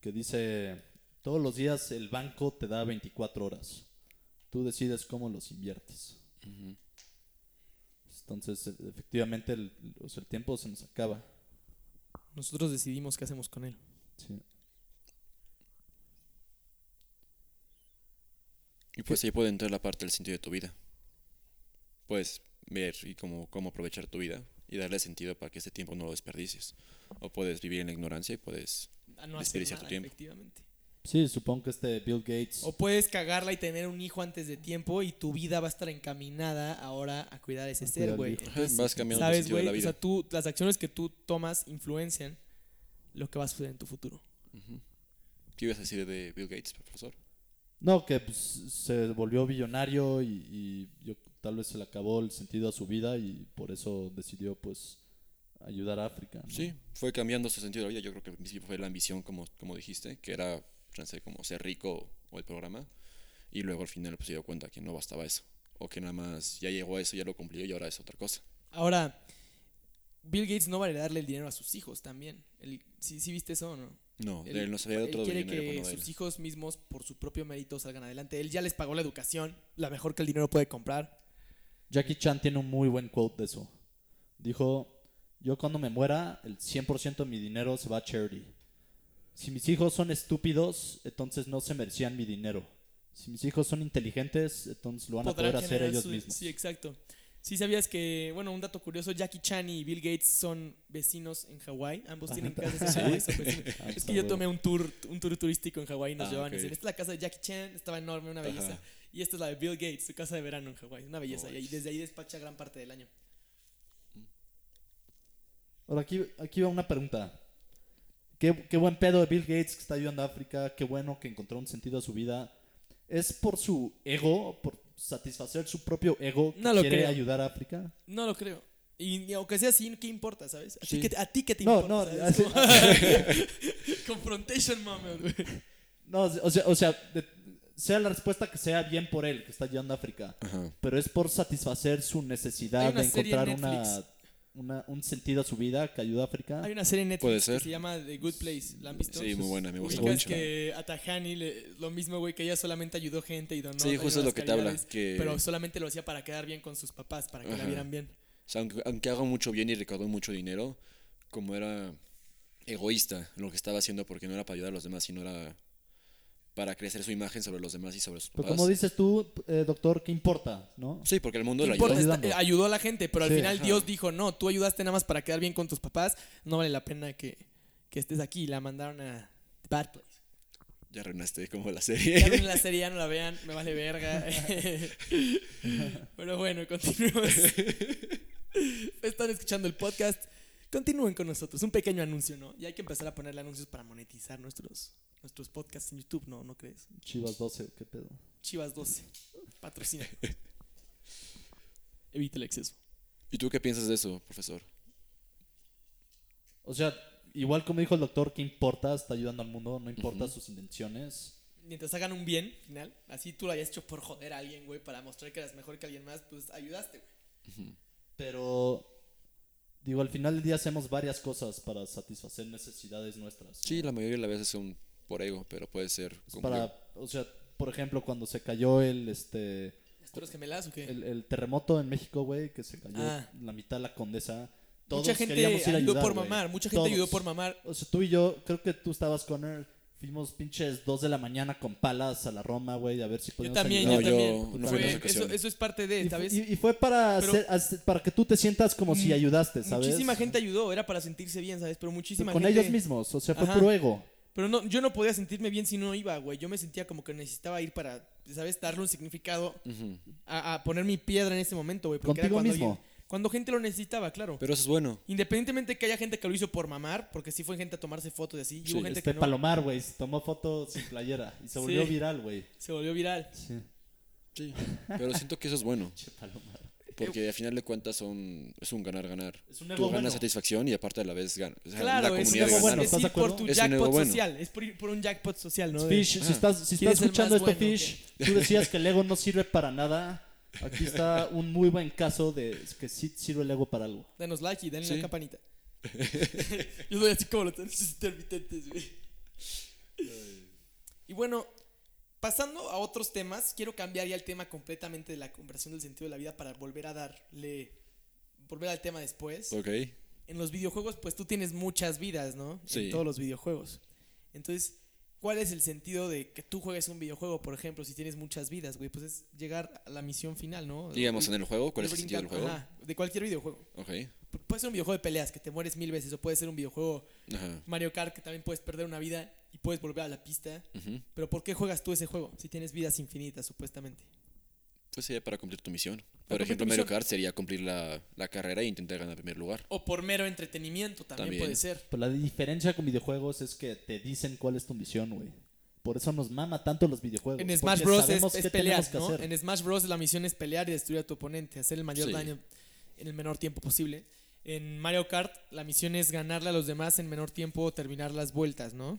que dice, todos los días el banco te da 24 horas. Tú decides cómo los inviertes. Entonces, e- efectivamente, el, o sea, el tiempo se nos acaba. Nosotros decidimos qué hacemos con él. Sí. Y pues ahí puede entrar la parte del sentido de tu vida. Puedes ver y cómo, cómo aprovechar tu vida y darle sentido para que ese tiempo no lo desperdicies. O puedes vivir en la ignorancia y puedes... No Desperdiciar tu nada, tiempo. efectivamente. Sí, supongo que este Bill Gates... O puedes cagarla y tener un hijo antes de tiempo y tu vida va a estar encaminada ahora a cuidar a ese A ser, güey. vas cambiando el ¿Sabes, sentido de la O vida. sea, tú, las acciones que tú tomas influencian lo que va a suceder en tu futuro. ¿Qué ibas a decir de Bill Gates, profesor? No, que pues, se volvió billonario y, y yo, tal vez se le acabó el sentido a su vida y por eso decidió pues ayudar a África. ¿no? Sí, fue cambiando su sentido de la vida. Yo creo que al principio fue la ambición, como, como dijiste, que era, sé, como ser rico o el programa. Y luego al final pues, se dio cuenta que no bastaba eso. O que nada más ya llegó a eso, ya lo cumplió y ahora es otra cosa. Ahora, Bill Gates no va a heredarle el dinero a sus hijos también. El, ¿sí, sí viste eso o no? No, Él, él no sabía de él otro quiere dinero que de él. sus hijos mismos, por su propio mérito, salgan adelante. Él ya les pagó la educación, la mejor que el dinero puede comprar. Jackie Chan tiene un muy buen quote de eso. Dijo, yo cuando me muera, el 100% de mi dinero se va a charity. Si mis hijos son estúpidos, entonces no se merecían mi dinero. Si mis hijos son inteligentes, entonces lo van a poder hacer ellos su- mismos. Sí, exacto. Sí sabías que, bueno, un dato curioso, Jackie Chan y Bill Gates son vecinos en Hawái. Ambos tienen casas en Hawái. son vecinos. Ah, Es que yo tomé un tour, un tour turístico en Hawái y nos Ah, llevaban. y ok. decían, Esta es la casa de Jackie Chan, estaba enorme, una belleza. Ajá. Y esta es la de Bill Gates, su casa de verano en Hawái, una belleza. Y ahí- Nice. desde ahí despacha gran parte del año. Ahora, aquí, aquí va una pregunta. Qué, qué buen pedo de Bill Gates que está ayudando a África. Qué bueno que encontró un sentido a su vida. ¿Es por su ego, por satisfacer su propio ego que No lo quiere creo. ayudar a África? No lo creo. Y, y aunque sea así, ¿qué importa, sabes? ¿A, Sí. ti, qué, a ti qué te No, importa? no, ¿sabes? así- Confrontation moment, güey. No, o sea, o sea de- sea la respuesta que sea bien por él, que está ayudando a África. Ajá. Pero es por satisfacer su necesidad de serie en encontrar una, una- un sentido a su vida que ayuda a África. Hay una serie en Puede Netflix que se llama The Good Place. ¿La han visto? Sí, muy buena, me gusta mucho. que a Tahani le- lo mismo, güey, que ella solamente ayudó gente y donó. Sí, justo a es lo que te habla, que- Pero solamente lo hacía para quedar bien con sus papás, para que la Ajá. vieran bien. O sea, aunque, aunque haga mucho bien y recaudó mucho dinero, como era egoísta en lo que estaba haciendo porque no era para ayudar a los demás, sino era para crecer su imagen sobre los demás y sobre sus Pero papás. como dices tú, eh, doctor, ¿qué importa? ¿no? Sí, porque el mundo ayuda. ayudando. Está- eh, ayudó a la gente, pero al Sí. final Ajá. Dios dijo, no, tú ayudaste nada más para quedar bien con tus papás, no vale la pena que, que estés aquí. La mandaron a The Bad Place. Ya arruinaste como la Ya serie. ven la serie, ya no la vean, me vale verga. Pero bueno, continuemos. Están escuchando el podcast. Continúen con nosotros. Un pequeño anuncio, ¿no? Y hay que empezar a ponerle anuncios para monetizar nuestros, nuestros podcasts en YouTube, ¿no? ¿No crees? Chivas 12, ¿qué pedo? Chivas 12. Patrocina. Evita el exceso. ¿Y tú qué piensas de eso, profesor? O sea, igual como dijo el doctor, ¿qué importa? Está ayudando al mundo, no importa sus intenciones. Mientras hagan un bien final, así tú lo hayas hecho por joder a alguien, güey, para mostrar que eras mejor que alguien más, pues ayudaste, güey. Pero, digo, al final del día hacemos varias cosas para satisfacer necesidades nuestras. Sí, ¿no? la mayoría de las veces son por ego, pero puede ser para, o sea, por ejemplo, cuando se cayó el, este, ¿Las torres gemelas o qué? el, el terremoto en México, güey, que se cayó Ah. la mitad de la condesa. Todos mucha gente queríamos ir a ayudó ayudar, por mamar, mucha gente Todos. ayudó por mamar. O sea, tú y yo, creo que tú estabas con él. fuimos pinches 2 de la mañana con palas a la Roma, güey, a ver si Yo podíamos también, yo ayudar. yo también. no Fue- fui en esa eso, eso es parte de, Y, ¿sabes? y- y fue para, Pero- hacer- hacer- para que tú te sientas como si Mm, ayudaste, ¿sabes? Muchísima gente ayudó, era para sentirse bien, ¿sabes? Pero muchísima con gente... ellos mismos, o sea, fue Ajá. puro ego. Pero no, yo no podía sentirme bien si no iba, güey. Yo me sentía como que necesitaba ir para, ¿sabes? Darle un significado a, a poner mi piedra en ese momento, güey. Porque era cuando mismo. alguien- cuando gente lo necesitaba, claro. Pero eso es bueno. Independientemente que haya gente que lo hizo por mamar, porque sí fue gente a tomarse fotos y así, y Sí, hubo gente Este que no. Palomar, güey, se tomó foto sin playera y se volvió Sí. viral, güey. Se volvió viral. Sí. Sí. Pero siento que eso es bueno. Che, Palomar. Porque a final de cuentas son, es un ganar-ganar. Es un Tú ego ganas bueno. satisfacción y aparte a la vez ganas. O sea, Claro, la es, comunidad algo gana. bueno, es ¿estás ir de por tu Es un jackpot ego bueno. social. Es por, ir por un jackpot social, Fish, si estás, si ¿Quién estás escuchando esto, bueno, Fish, tú decías que el ego no sirve para nada. Aquí está un muy buen caso de que sí sirve el ego para algo. Denos like y denle Sí. la campanita. Yo soy así como los intermitentes, güey. Y bueno, pasando a otros temas, quiero cambiar ya el tema completamente de la conversión del sentido de la vida para volver a darle. Volver al tema después. Ok. En los videojuegos, pues tú tienes muchas vidas, ¿no? Sí. En todos los videojuegos. Entonces, ¿cuál es el sentido de que tú juegues un videojuego, por ejemplo, si tienes muchas vidas, güey? Pues es llegar a la misión final, ¿no? Digamos en el juego, ¿cuál es el sentido del juego? ajá, de cualquier videojuego. Ok. Puede ser un videojuego de peleas que te mueres mil veces, o puede ser un videojuego Ajá. Mario Kart que también puedes perder una vida y puedes volver a la pista. Pero ¿por qué juegas tú ese juego si tienes vidas infinitas, supuestamente? Pues sería para cumplir tu misión. Para Por ejemplo, Mario. Kart sería cumplir la, la carrera e intentar ganar primer lugar. O por mero entretenimiento también, También. puede ser. Pero la diferencia con videojuegos es que te dicen cuál es tu misión, güey. Por eso nos mama tanto los videojuegos. En Smash Bros. es, es pelear, ¿no? En Smash Bros. la misión es pelear y destruir a tu oponente, hacer el mayor Sí. daño en el menor tiempo posible. En Mario Kart la misión es ganarle a los demás en menor tiempo o terminar las vueltas, ¿no?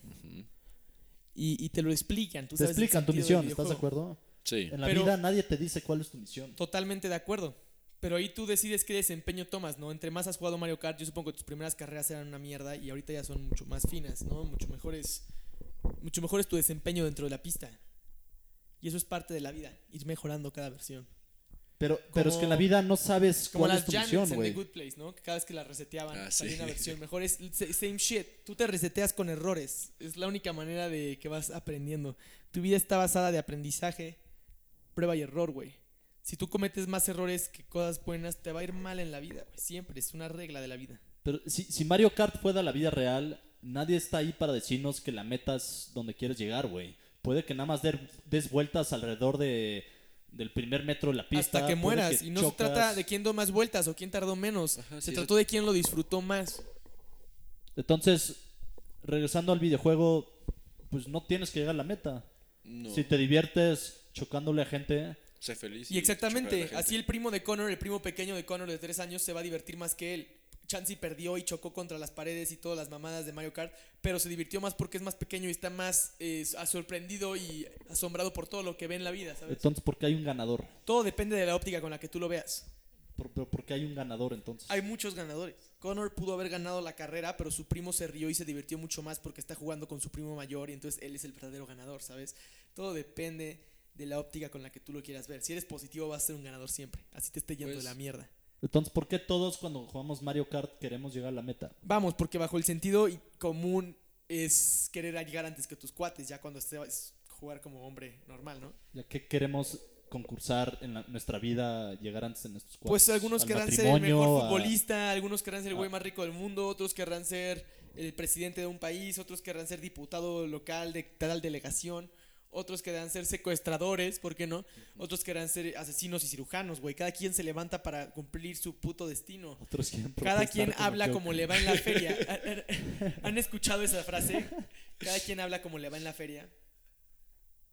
Y, y te lo explican. Tú Te sabes explican tu misión, ¿estás de acuerdo? Sí. En la Pero- vida nadie te dice cuál es tu misión. Totalmente de acuerdo. Pero ahí tú decides qué desempeño tomas, ¿no? Entre más has jugado Mario Kart, yo supongo que tus primeras carreras eran una mierda y ahorita ya son mucho más finas, ¿no? Mucho mejores, mucho mejor es tu desempeño dentro de la pista. Y eso es parte de la vida, ir mejorando cada versión. Pero, pero es que en la vida no sabes Como cuál las es tu Janets misión, güey. Good Place, ¿no? Que cada vez que la reseteaban Ah, salía sí. una versión mejor. Es same shit. Tú te reseteas con errores. Es la única manera de que vas aprendiendo. Tu vida está basada de aprendizaje, prueba y error, güey. Si tú cometes más errores que cosas buenas, te va a ir mal en la vida, güey. Siempre, es una regla de la vida. Pero si, si Mario Kart fuera la vida real, nadie está ahí para decirnos que la metas donde quieres llegar, güey. Puede que nada más der- des vueltas alrededor de, del primer metro de la pista. Hasta que mueras. que y no se trata de quién dio más vueltas o quién tardó menos. Ajá, se sí, trató de quién lo disfrutó más. Entonces, regresando al videojuego, pues no tienes que llegar a la meta. No. Si te diviertes chocándole a gente, Sé feliz. Y exactamente, la gente. así el primo de Connor, el primo pequeño de Connor de tres años, se va a divertir más que él. Chansey perdió y chocó contra las paredes y todas las mamadas de Mario Kart, pero se divirtió más porque es más pequeño y está más eh, sorprendido y asombrado por todo lo que ve en la vida, ¿sabes? entonces ¿por qué hay un ganador? Todo depende de la óptica con la que tú lo veas. ¿Por, pero ¿por qué hay un ganador entonces? Hay muchos ganadores. Connor pudo haber ganado la carrera, pero su primo se rió y se divirtió mucho más porque está jugando con su primo mayor y entonces él es el verdadero ganador, ¿sabes? Todo depende de la óptica con la que tú lo quieras ver. Si eres positivo vas a ser un ganador siempre, así te esté yendo Pues- de la mierda. Entonces, ¿por qué todos cuando jugamos Mario Kart queremos llegar a la meta? Vamos, porque bajo el sentido común es querer llegar antes que tus cuates, ya cuando estés jugar como hombre normal, ¿no? Ya que queremos concursar en la- nuestra vida, llegar antes en nuestros cuartos. Pues algunos querrán ser el mejor a- futbolista, algunos querrán ser el güey a- más rico del mundo, otros querrán ser el presidente de un país, otros querrán ser diputado local de tal delegación, otros querrán ser secuestradores, ¿por qué no? Otros querrán ser asesinos y cirujanos, güey. Cada quien se levanta para cumplir su puto destino. Otros Cada quien como habla Joker. como le va en la feria. ¿Han- ¿Han escuchado esa frase? Cada quien habla como le va en la feria.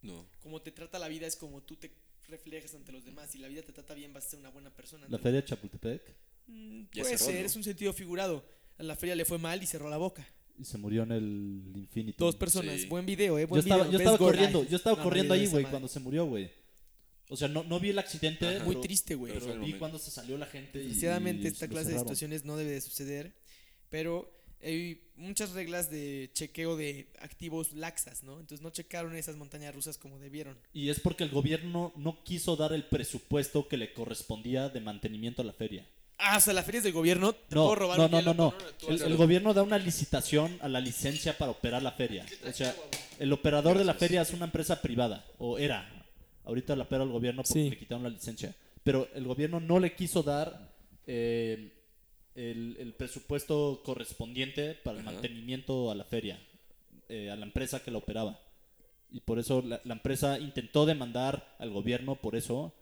No. Como te trata la vida es como tú te reflejas ante los demás. Si la vida te trata bien, vas a ser una buena persona. La feria de Chapultepec Mm, puede cerró, ser, ¿no? es un sentido figurado. A la feria le fue mal y cerró la boca. Y se murió en el Infinity. Dos personas. Sí. Buen video, eh. Yo Buen estaba, video. yo estaba corriendo, yo estaba no, corriendo no, ahí, güey, cuando se murió, güey. O sea, no, no vi el accidente. Ajá. Muy pero- triste, güey. Pero Pero vi momento. cuando se salió la gente. Desgraciadamente esta clase de situaciones no debe de suceder, pero hay muchas reglas de chequeo de activos laxas, ¿no? Entonces no checaron esas montañas rusas como debieron. Y es porque el gobierno no quiso dar el presupuesto que le correspondía de mantenimiento a la feria. Ah, o sea, la feria es del gobierno, te No, puedo robar no, un no, hielo, no, no. El, gobierno da una licitación a la licencia para operar la feria. O sea, el operador de la feria es una empresa privada, o era. Ahorita la opera el gobierno porque Sí. le quitaron la licencia. Pero el gobierno no le quiso dar eh, el, el presupuesto correspondiente para el Ajá. mantenimiento a la feria, eh, a la empresa que la operaba. Y por eso la, la empresa intentó demandar al gobierno por eso,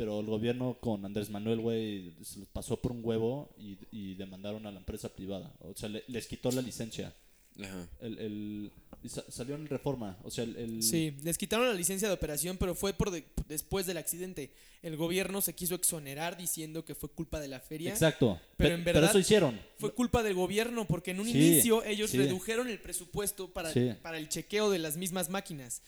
pero el gobierno con Andrés Manuel, güey, se los pasó por un huevo y, y demandaron a la empresa privada. O sea, le- les quitó la licencia. Ajá. El, salió en reforma. O sea, el, el- Sí, les quitaron la licencia de operación, pero fue por de- después del accidente. El gobierno se quiso exonerar diciendo que fue culpa de la feria. Exacto. Pero Pe- en verdad eso hicieron. Fue culpa del gobierno porque en un Sí, inicio ellos sí. redujeron el presupuesto para, Sí. para el chequeo de las mismas máquinas.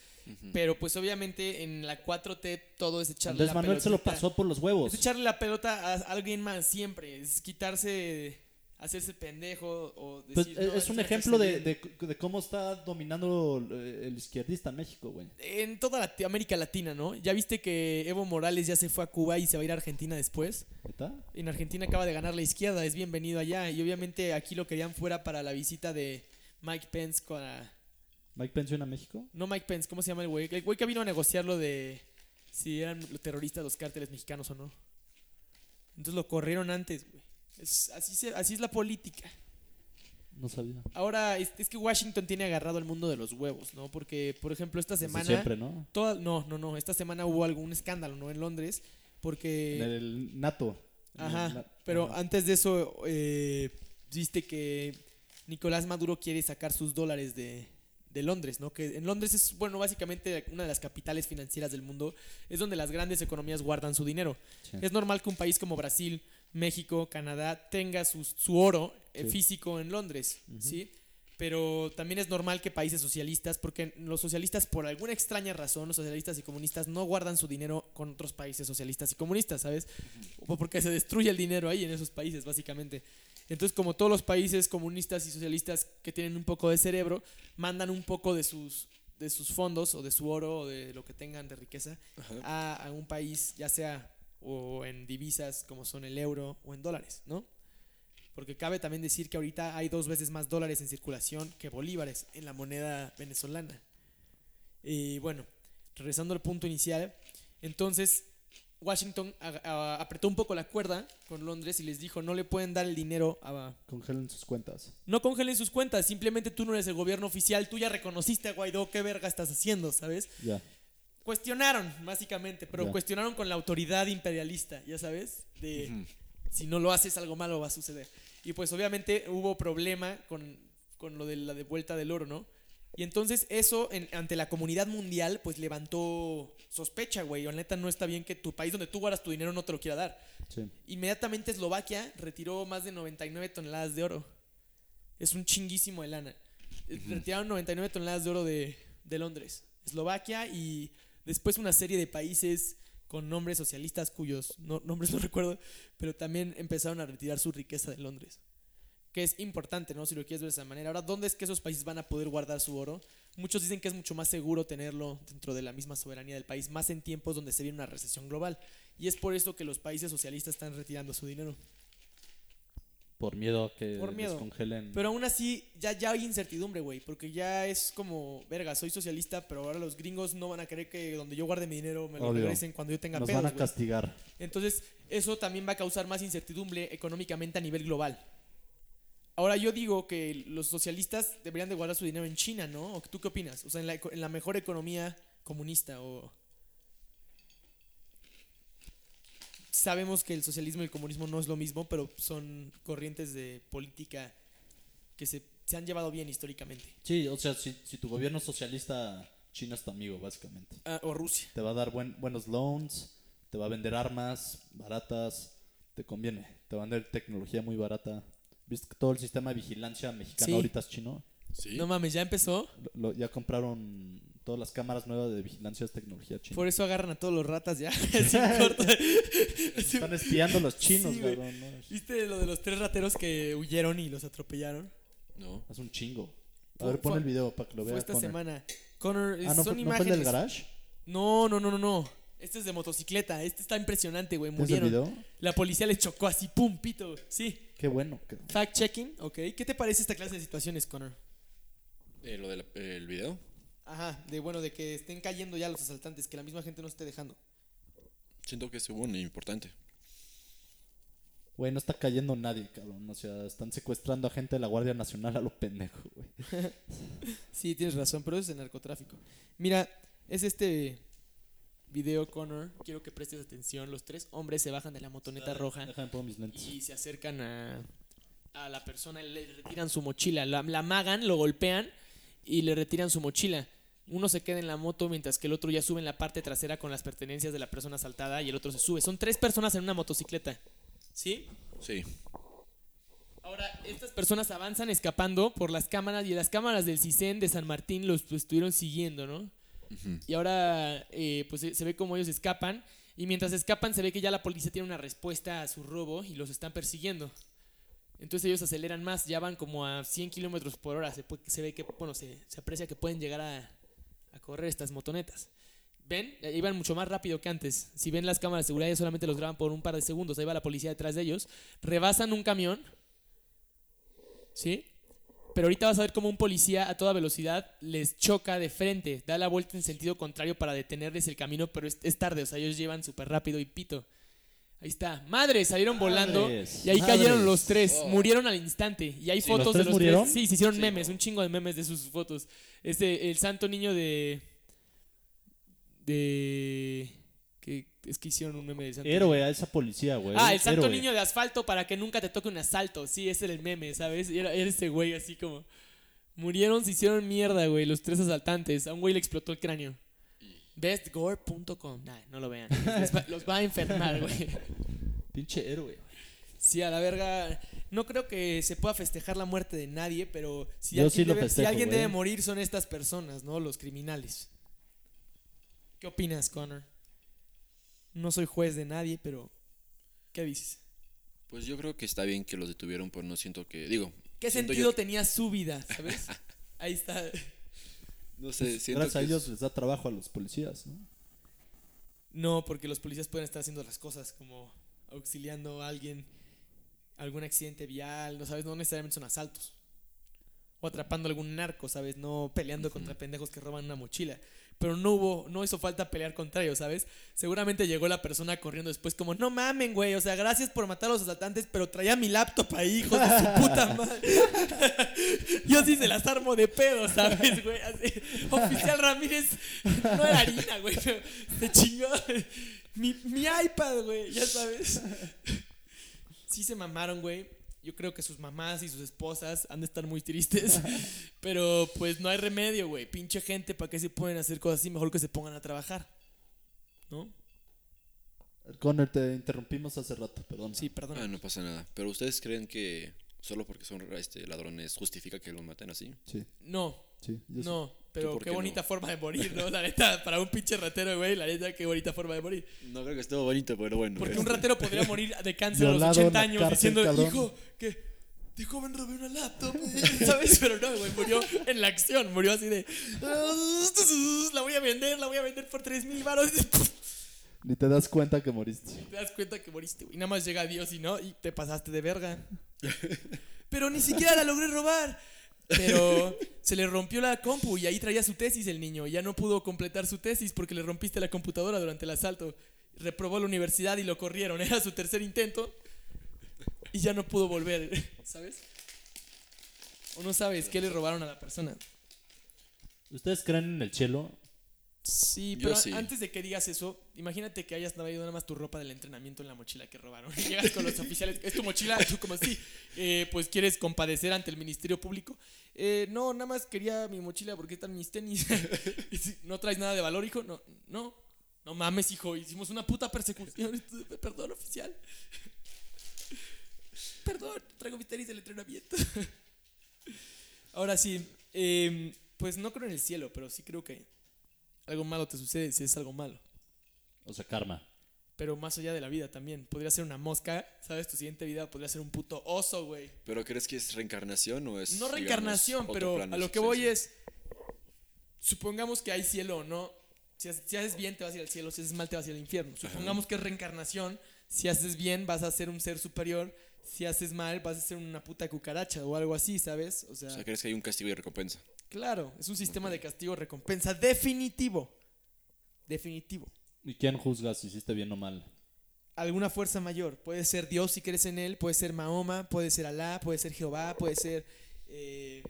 Pero pues obviamente en la 4T todo es echarle la Manuel se lo pasó por los huevos. Es echarle la pelota a alguien más siempre. Es quitarse, hacerse pendejo o Pues, decir... eh, "No, es un ejemplo de, bien". de- de cómo está dominando eh, el izquierdista en México, güey. En toda América Latina, ¿no? Ya viste que Evo Morales ya se fue a Cuba y se va a ir a Argentina después. ¿Está? En Argentina acaba de ganar la izquierda, es bienvenido allá. Y obviamente aquí lo querían fuera para la visita de Mike Pence con... a- ¿Mike Pence viene a México? No Mike Pence, ¿cómo se llama el güey? El güey que vino a negociar lo de si eran los terroristas los cárteles mexicanos o no. Entonces lo corrieron antes, güey. Es, así, se- así es la política. No sabía. Ahora, es, es que Washington tiene agarrado el mundo de los huevos, ¿no? Porque, por ejemplo, esta semana... siempre, ¿no? toda- no, no, no. Esta semana hubo algún escándalo, ¿no? En Londres. Porque... En el NATO. El Ajá, pero antes de eso, eh, viste que Nicolás Maduro quiere sacar sus dólares de, de Londres, ¿no? Que en Londres es, bueno, básicamente una de las capitales financieras del mundo, es donde las grandes economías guardan su dinero. Sí. Es normal que un país como Brasil, México, Canadá tenga sus- su oro eh, Sí. físico en Londres, ¿sí? Pero también es normal que países socialistas, porque los socialistas, por alguna extraña razón, los socialistas y comunistas no guardan su dinero con otros países socialistas y comunistas, ¿sabes? O porque se destruye el dinero ahí en esos países, básicamente. Entonces, como todos los países comunistas y socialistas que tienen un poco de cerebro, mandan un poco de sus, de sus fondos o de su oro o de lo que tengan de riqueza a un país, ya sea o en divisas como son el euro o en dólares, ¿no? Porque cabe también decir que ahorita hay dos veces más dólares en circulación que bolívares en la moneda venezolana. Y bueno, regresando al punto inicial, entonces Washington apretó un poco la cuerda con Londres y les dijo no le pueden dar el dinero a... Congelen sus cuentas. No congelen sus cuentas, simplemente tú no eres el gobierno oficial, tú ya reconociste a Guaidó, ¿qué verga estás haciendo, sabes? Ya. Cuestionaron, básicamente, pero Ya. cuestionaron con la autoridad imperialista, ya sabes, de si no lo haces algo malo va a suceder. Y pues obviamente hubo problema con, con lo de la devuelta del oro, ¿no? Y entonces eso en- ante la comunidad mundial pues levantó sospecha, güey. O neta no está bien que tu país donde tú guardas tu dinero no te lo quiera dar. Sí. Inmediatamente Eslovaquia retiró más de 99 toneladas de oro. Es un chinguísimo de lana. Retiraron 99 toneladas de oro de, de Londres. Eslovaquia y después una serie de países con nombres socialistas cuyos no- nombres no recuerdo, pero también empezaron a retirar su riqueza de Londres. Que es importante, ¿no? Si lo quieres ver de esa manera. Ahora, ¿dónde es que esos países van a poder guardar su oro? Muchos dicen que es mucho más seguro tenerlo dentro de la misma soberanía del país, más en tiempos donde se viene una recesión global. Y es por esto que los países socialistas están retirando su dinero. Por miedo a que Por miedo. descongelen. Pero aún así, ya, ya hay incertidumbre, güey. Porque ya es como, verga, soy socialista, pero ahora los gringos no van a querer que donde yo guarde mi dinero me lo Obvio. regresen cuando yo tenga Nos pedos, van a castigar. Entonces, eso también va a causar más incertidumbre económicamente a nivel global. Ahora, yo digo que los socialistas deberían de guardar su dinero en China, ¿no? ¿O ¿Tú qué opinas? O sea, en la, en la mejor economía comunista o... Sabemos que el socialismo y el comunismo no es lo mismo, pero son corrientes de política que se, se han llevado bien históricamente. Sí, o sea, si, si tu gobierno es socialista, China es tu amigo, básicamente. Ah, o Rusia. Te va a dar buen, buenos loans, te va a vender armas baratas, te conviene. Te va a vender tecnología muy barata. ¿Viste que todo el sistema de vigilancia mexicano Sí. ahorita es chino? Sí. No mames, ya empezó. Lo- lo- ya compraron todas las cámaras nuevas de vigilancia, es tecnología china. Por eso agarran a todos los ratas ya. Están espiando los chinos, Sí, güey. cabrón. ¿no? ¿Viste lo de los tres rateros que huyeron y los atropellaron? No. Es un chingo. A Fue- ver, pon fue- el video para que lo Fue vea. esta Connor. semana. Connor, Ah, ¿no, son fue, ¿no fue imágenes. el del garage? No, no, no, no, no. Este es de motocicleta. Este está impresionante, güey. ¿Tienes el Murieron. video? La policía les chocó así, pum, pito. Sí. Qué bueno. que- Fact checking, ok. ¿Qué te parece esta clase de situaciones, Connor? Eh, lo del el video. Ajá, de bueno, de que estén cayendo ya los asaltantes, que la misma gente no esté dejando. Siento que es bueno e importante. Güey, no está cayendo nadie, cabrón. O sea, están secuestrando a gente de la Guardia Nacional a lo pendejo, güey. Sí, tienes razón, pero eso es el narcotráfico. Mira, es este video, Connor. Quiero que prestes atención. Los tres hombres se bajan de la motoneta roja Déjame poner mis lentes. y se acercan a, a la persona y le retiran su mochila. La, la amagan, lo golpean y le retiran su mochila. Uno se queda en la moto mientras que el otro ya sube en la parte trasera con las pertenencias de la persona asaltada y el otro se sube. Son tres personas en una motocicleta. ¿Sí? Sí. Ahora, estas personas avanzan escapando por las cámaras y las cámaras del CISEN de San Martín los pues, estuvieron siguiendo, ¿no? Y ahora, eh, pues se se ve como ellos escapan y mientras escapan se ve que ya la policía tiene una respuesta a su robo y los están persiguiendo. Entonces ellos aceleran más, ya van como a 100 kilómetros por hora. Se, ve que, bueno, se, aprecia que pueden llegar a, correr estas motonetas. ¿Ven? Iban mucho más rápido que antes. Si ven las cámaras de seguridad, ellos solamente los graban por un par de segundos. Ahí va la policía detrás de ellos. Rebasan un camión. ¿Sí? Pero ahorita vas a ver cómo un policía a toda velocidad les choca de frente. Da la vuelta en sentido contrario para detenerles el camino, pero es, es tarde. O sea, ellos llevan súper rápido y pito. Ahí está. Madre, salieron volando. Madres, Y ahí madres. cayeron los tres. Murieron al instante. Y hay fotos ¿Los de los murieron? tres. Sí, se hicieron memes. Un chingo de memes de sus fotos. Este, el santo niño de. De. Que es que hicieron un meme del santo Héroe a esa policía, güey. Ah, el santo Héroe. niño de asfalto para que nunca te toque un asalto. Sí, ese era el meme, ¿sabes? Era, era ese güey así como. Murieron, se hicieron mierda, güey, los tres asaltantes. A un güey le explotó el cráneo. Bestgore.com. Nah, no lo vean. Va- los va a enfermar, güey. Pinche héroe, güey. Sí, a la verga. No creo que se pueda festejar la muerte de nadie, pero si Yo alguien, sí lo debe, si festejo, alguien güey. debe morir son estas personas, ¿no? Los criminales. ¿Qué opinas, Connor? No soy juez de nadie, pero ¿qué dices? Pues yo creo que está bien que los detuvieron, pero no siento que. Digo. ¿Qué sentido yo- tenía su vida, sabes? Ahí está. No sé, siento Gracias a ellos les da trabajo a los policías, ¿no? No, porque los policías pueden estar haciendo las cosas como auxiliando a alguien, algún accidente vial, no sabes, no necesariamente son asaltos. O atrapando a algún narco, ¿sabes? No peleando contra pendejos que roban una mochila. Pero no hubo, no hizo falta pelear contra ellos, ¿sabes? Seguramente llegó la persona corriendo después como, no mamen, güey, o sea, gracias por matar a los asaltantes, pero traía mi laptop ahí, hijos de su puta madre. Yo sí se las armo de pedo, ¿sabes, güey? Así, Oficial Ramírez, no era harina, güey, pero se chingó mi, mi iPad, güey, ya sabes. Sí se mamaron, güey. Yo creo que sus mamás y sus esposas han de estar muy tristes. Pero pues no hay remedio, güey. Pinche gente, ¿para qué se pueden hacer cosas así? Mejor que se pongan a trabajar. ¿No? Connor, te interrumpimos hace rato, perdón. Sí, perdón. Ah, no pasa nada. Pero ustedes creen que solo porque son este, ladrones justifica que los maten así? Sí, No, sí. yo no. Pero qué qué bonita no? forma de morir, ¿no? La neta, para un pinche ratero, güey, la neta, qué bonita forma de morir. No creo que estuvo bonito, pero bueno. Porque este, un ratero podría morir de cáncer a los Violado en 80 la años cárcel, diciendo, cabrón. hijo, que de joven robé una laptop, eh", ¿sabes? Pero no, güey, murió en la acción, murió así de, la voy a vender, la voy a vender por 3 mil baros. Ni te das cuenta que moriste. Te das cuenta que moriste, güey. Nada más llega Dios y no, y te pasaste de verga. Pero ni siquiera la logré robar. Pero se le rompió la compu y ahí traía su tesis el niño. Ya no pudo completar su tesis porque le rompiste la computadora durante el asalto. Reprobó la universidad y lo corrieron. Era su tercer intento y ya no pudo volver. ¿Sabes? O no sabes qué le robaron a la persona. ¿Ustedes creen en el cielo? Sí, pero sí. antes de que digas eso, imagínate que hayas traído nada más tu ropa del entrenamiento en la mochila que robaron. Y llegas con los oficiales, es tu mochila, tú como así, eh, pues quieres compadecer ante el Ministerio Público. Eh, no, nada más quería mi mochila porque están mis tenis. ¿No traes nada de valor, hijo? No, no, no mames, hijo, hicimos una puta persecución. Perdón, oficial. Perdón, traigo mis tenis del entrenamiento. Ahora sí, eh, pues no creo en el cielo, pero sí creo que algo malo te sucede si es algo malo. O sea, karma. Pero más allá de la vida también. Podría ser una mosca, ¿sabes? Tu siguiente vida podría ser un puto oso, güey. ¿Pero crees que es reencarnación o es. No reencarnación, pero plano a lo que voy es. Supongamos que hay cielo o no. Si haces, si haces bien, te vas a ir al cielo. Si haces mal, te vas a ir al infierno. Supongamos que es reencarnación. Si haces bien, vas a ser un ser superior. si haces mal vas a ser una puta cucaracha o algo así, ¿sabes? O sea, O sea, ¿crees que hay un castigo y recompensa? Claro, es un sistema de castigo-recompensa definitivo. Definitivo. ¿Y quién juzga si hiciste bien o mal? Alguna fuerza mayor. Puede ser Dios si crees en él, puede ser Mahoma, puede ser Alá, puede ser Jehová, puede ser eh,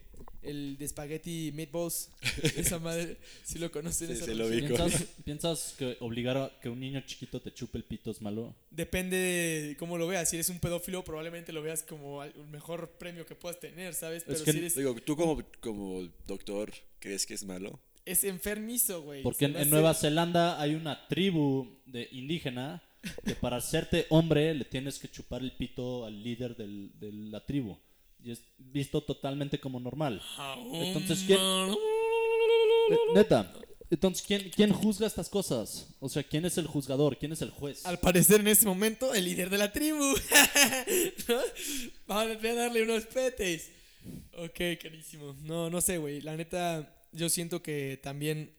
el de Spaghetti Meatballs. Esa madre, si lo conocen. Sí, esa lo vi. ¿Piensas, piensas que obligar a que un niño chiquito te chupe el pito es malo? Depende de cómo lo veas. Si eres un pedófilo, probablemente lo veas como el mejor premio que puedas tener, ¿sabes? Pero que si eres. Digo, tú como, como doctor, ¿crees que es malo? Es enfermizo, güey. Porque en, en Nueva Zelanda hay una tribu de indígena que para hacerte hombre le tienes que chupar el pito al líder del- de la tribu. Y es visto totalmente como normal. Entonces, ¿quién? Neta. Entonces, ¿quién, ¿quién juzga estas cosas? O sea, ¿quién es el juzgador? ¿Quién es el juez? Al parecer en este momento, el líder de la tribu. ¿No? Vamos a darle unos petes. Ok, carísimo. No, no sé, güey. La neta, yo siento que también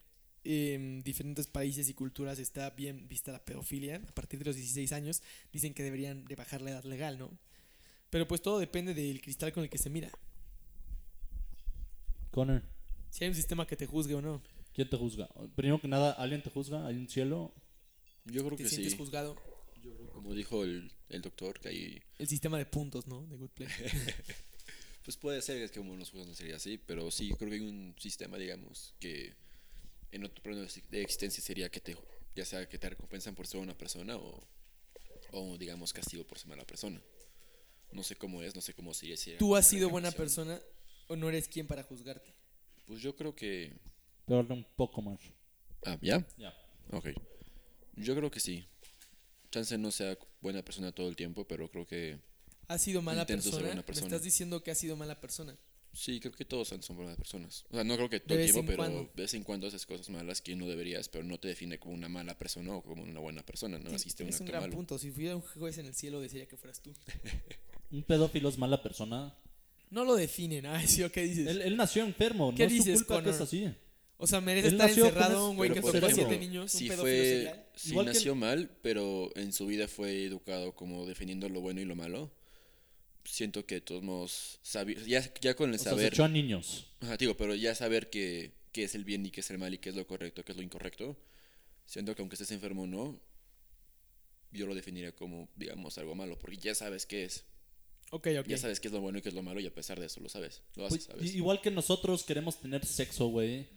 en diferentes países y culturas está bien vista la pedofilia. A partir de los 16 años dicen que deberían de bajar la edad legal, ¿no? Pero pues todo depende del cristal con el que se mira. Connor, Si hay un sistema que te juzgue o no. ¿quién te juzga? Primero que nada, ¿alguien te juzga? ¿Hay un cielo? Yo creo Te que sientes sí. juzgado. Yo creo, como dijo el, el doctor, que ahí... El sistema de puntos, ¿no? De Good Play. Pues puede ser que es como los juegos no sería así, pero sí creo que hay un sistema, digamos, que en otro plano de de existencia sería que te, ya sea que te recompensan por ser una persona o, o digamos, castigo por ser mala persona. No sé cómo es, no sé cómo sería. si ¿Tú has sido buena persona o no eres quien para juzgarte? Pues yo creo que... Habla un poco más. Ah, ¿ya? Ya. Ok. Yo creo que sí. Chance no sea buena persona todo el tiempo, pero creo que... ¿Has sido mala Intento ser persona? buena Me persona. estás diciendo que has sido mala persona. Sí, creo que todos son buenas personas. O sea, no creo que todo el tiempo, pero cuando. de vez en cuando haces cosas malas que no deberías, pero no te define como una mala persona o como una buena persona. No hiciste un es un gran malo. punto. Si fuera un juez en el cielo, desearía que fueras tú. ¿Un pedófilo es mala persona? No lo definen. Ay, sí, ¿o qué dices? Él, él nació enfermo, ¿Qué no es su dices, culpa que Connor? es así. o sea, merece él estar nació encerrado un güey que Pero, por tocó a ejemplo, siete niños, un sí pedófilo fue, serial. sí Igual que- nació mal, pero en su vida fue educado como defendiendo lo bueno y lo malo. Siento que de todos modos, sabi- ya, ya con el O sea, se saber, echó a niños. Ajá, digo, pero ya saber que, qué es el bien y qué es el mal y qué es lo correcto, qué es lo incorrecto, siento que aunque estés enfermo o no, yo lo definiría como, digamos, algo malo, porque ya sabes qué es. Ok, ok. Ya sabes qué es lo bueno y qué es lo malo y a pesar de eso lo sabes. Lo haces, Pues, ¿sabes? igual que nosotros queremos tener sexo, güey.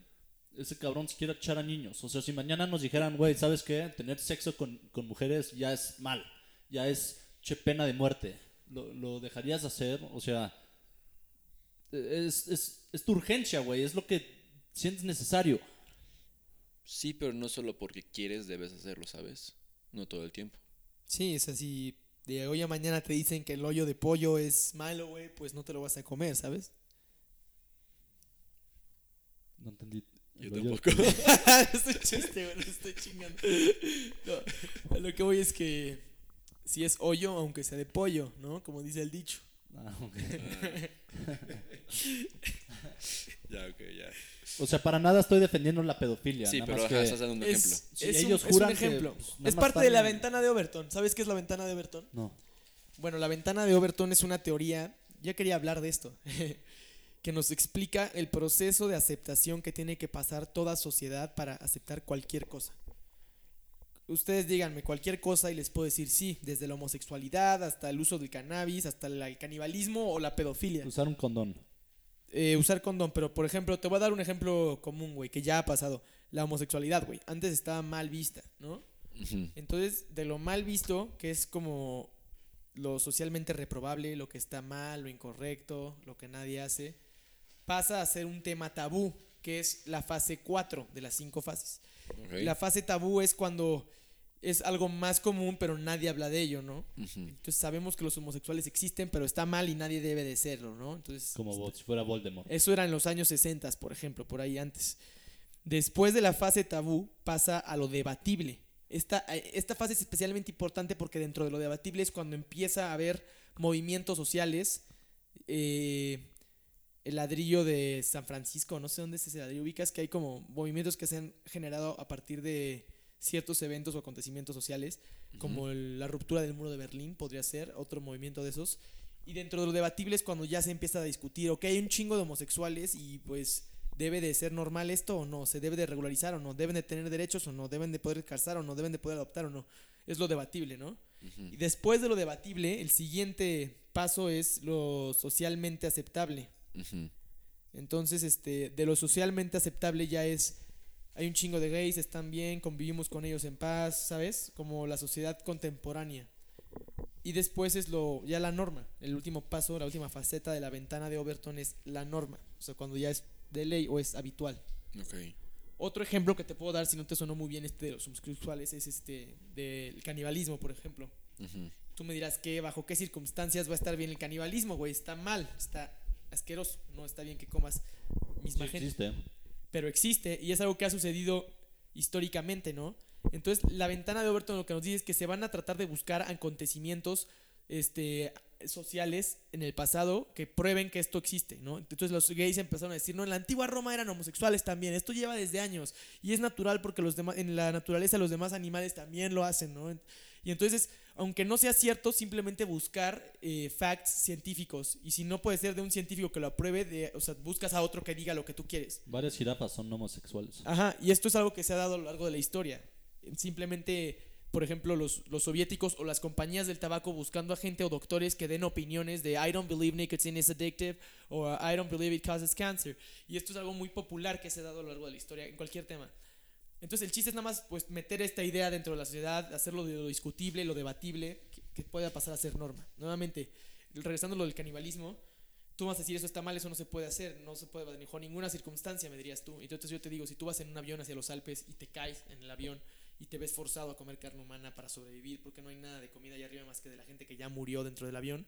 Ese cabrón se quiere echar a niños. O sea, si mañana nos dijeran, güey, ¿sabes qué? Tener sexo con, con mujeres ya es mal. Ya es che pena de muerte. ¿Lo, lo dejarías hacer? O sea, es, es, es tu urgencia, güey. Es lo que sientes necesario. Sí, pero no solo porque quieres debes hacerlo, ¿sabes? No todo el tiempo. Sí, o sea, si de hoy a mañana te dicen que el hoyo de pollo es malo, güey, pues no te lo vas a comer, ¿sabes? No entendí. Yo tampoco. es un chiste, güey, no estoy chingando. No, a lo que voy es que si es hoyo, aunque sea de pollo, ¿no? Como dice el dicho. Ah, ok. ya, ok, ya. O sea, para nada estoy defendiendo la pedofilia. Sí, nada pero más ajá, que- estás dando un Es, ejemplo. Si es ellos un, juran es que, un ejemplo. pues, es parte de la ventana de Overton. ¿Sabes qué es la ventana de Overton? No. Bueno, la ventana de Overton es una teoría, ya quería hablar de esto, que nos explica el proceso de aceptación que tiene que pasar toda sociedad para aceptar cualquier cosa. Ustedes díganme cualquier cosa y les puedo decir sí, desde la homosexualidad hasta el uso del cannabis, hasta el canibalismo o la pedofilia. Usar un condón. Eh, usar condón, pero por ejemplo, te voy a dar un ejemplo común, güey, que ya ha pasado. La homosexualidad, güey, antes estaba mal vista, ¿no? Entonces, de lo mal visto, que es como lo socialmente reprobable, lo que está mal, lo incorrecto, lo que nadie hace, pasa a ser un tema tabú, que es la fase 4 de las cinco fases. Ok. La fase tabú es cuando es algo más común, pero nadie habla de ello, ¿no? Entonces sabemos que los homosexuales existen, pero está mal y nadie debe de serlo, ¿no? Entonces, Como si fuera Voldemort. eso era en los años 60, por ejemplo, por ahí antes. Después de la fase tabú pasa a lo debatible. Esta, esta fase es especialmente importante porque dentro de lo debatible es cuando empieza a haber movimientos sociales. eh, el ladrillo de San Francisco, no sé dónde es ese ladrillo, ubicas que hay como movimientos que se han generado a partir de, ciertos eventos o acontecimientos sociales, como el- la ruptura del muro de Berlín, podría ser otro movimiento de esos. Y dentro de lo debatible es cuando ya se empieza a discutir, ok, hay un chingo de homosexuales y pues debe de ser normal esto o no, se debe de regularizar o no, deben de tener derechos o no, deben de poder casar o no, deben de poder adoptar o no. Es lo debatible, ¿no? Y después de lo debatible, el siguiente paso es lo socialmente aceptable. Entonces, este, de lo socialmente aceptable ya es, hay un chingo de gays, están bien, convivimos con ellos en paz, ¿sabes? Como la sociedad contemporánea. Y después es lo, ya la norma. El último paso, la última faceta de la ventana de Overton es la norma. O sea, cuando ya es de ley o es habitual. Ok. Otro ejemplo que te puedo dar, si no te sonó muy bien este de los homosexuales, es este del canibalismo, por ejemplo. Ujú. Tú me dirás que bajo qué circunstancias va a estar bien el canibalismo, güey. Está mal, está asqueroso. No está bien que comas misma Sí gente. existe. Pero existe y es algo que ha sucedido históricamente, ¿no? Entonces, la ventana de Overton lo que nos dice es que se van a tratar de buscar acontecimientos este, sociales en el pasado que prueben que esto existe, ¿no? Entonces los gays empezaron a decir, no, en la antigua Roma eran homosexuales también, esto lleva desde años y es natural porque los demás, en la naturaleza los demás animales también lo hacen, ¿no? Y entonces, aunque no sea cierto, simplemente buscar eh, facts científicos y si no puede ser de un científico que lo apruebe, de, o sea, buscas a otro que diga lo que tú quieres. Varias jirafas son homosexuales. Ajá, y esto es algo que se ha dado a lo largo de la historia. Simplemente, por ejemplo, los, los soviéticos o las compañías del tabaco buscando a gente o doctores que den opiniones de I don't believe nicotine is addictive o I don't believe it causes cancer. Y esto es algo muy popular que se ha dado a lo largo de la historia en cualquier tema. Entonces el chiste es nada más pues meter esta idea dentro de la sociedad, hacerlo de lo discutible, lo debatible, que, pueda pasar a ser norma. Nuevamente, regresando a lo del canibalismo, tú vas a decir eso está mal, eso no se puede hacer, no se puede bajo ninguna circunstancia, me dirías tú. Entonces yo te digo, si tú vas en un avión hacia los Alpes y te caes en el avión y te ves forzado a comer carne humana para sobrevivir porque no hay nada de comida allá arriba más que de la gente que ya murió dentro del avión,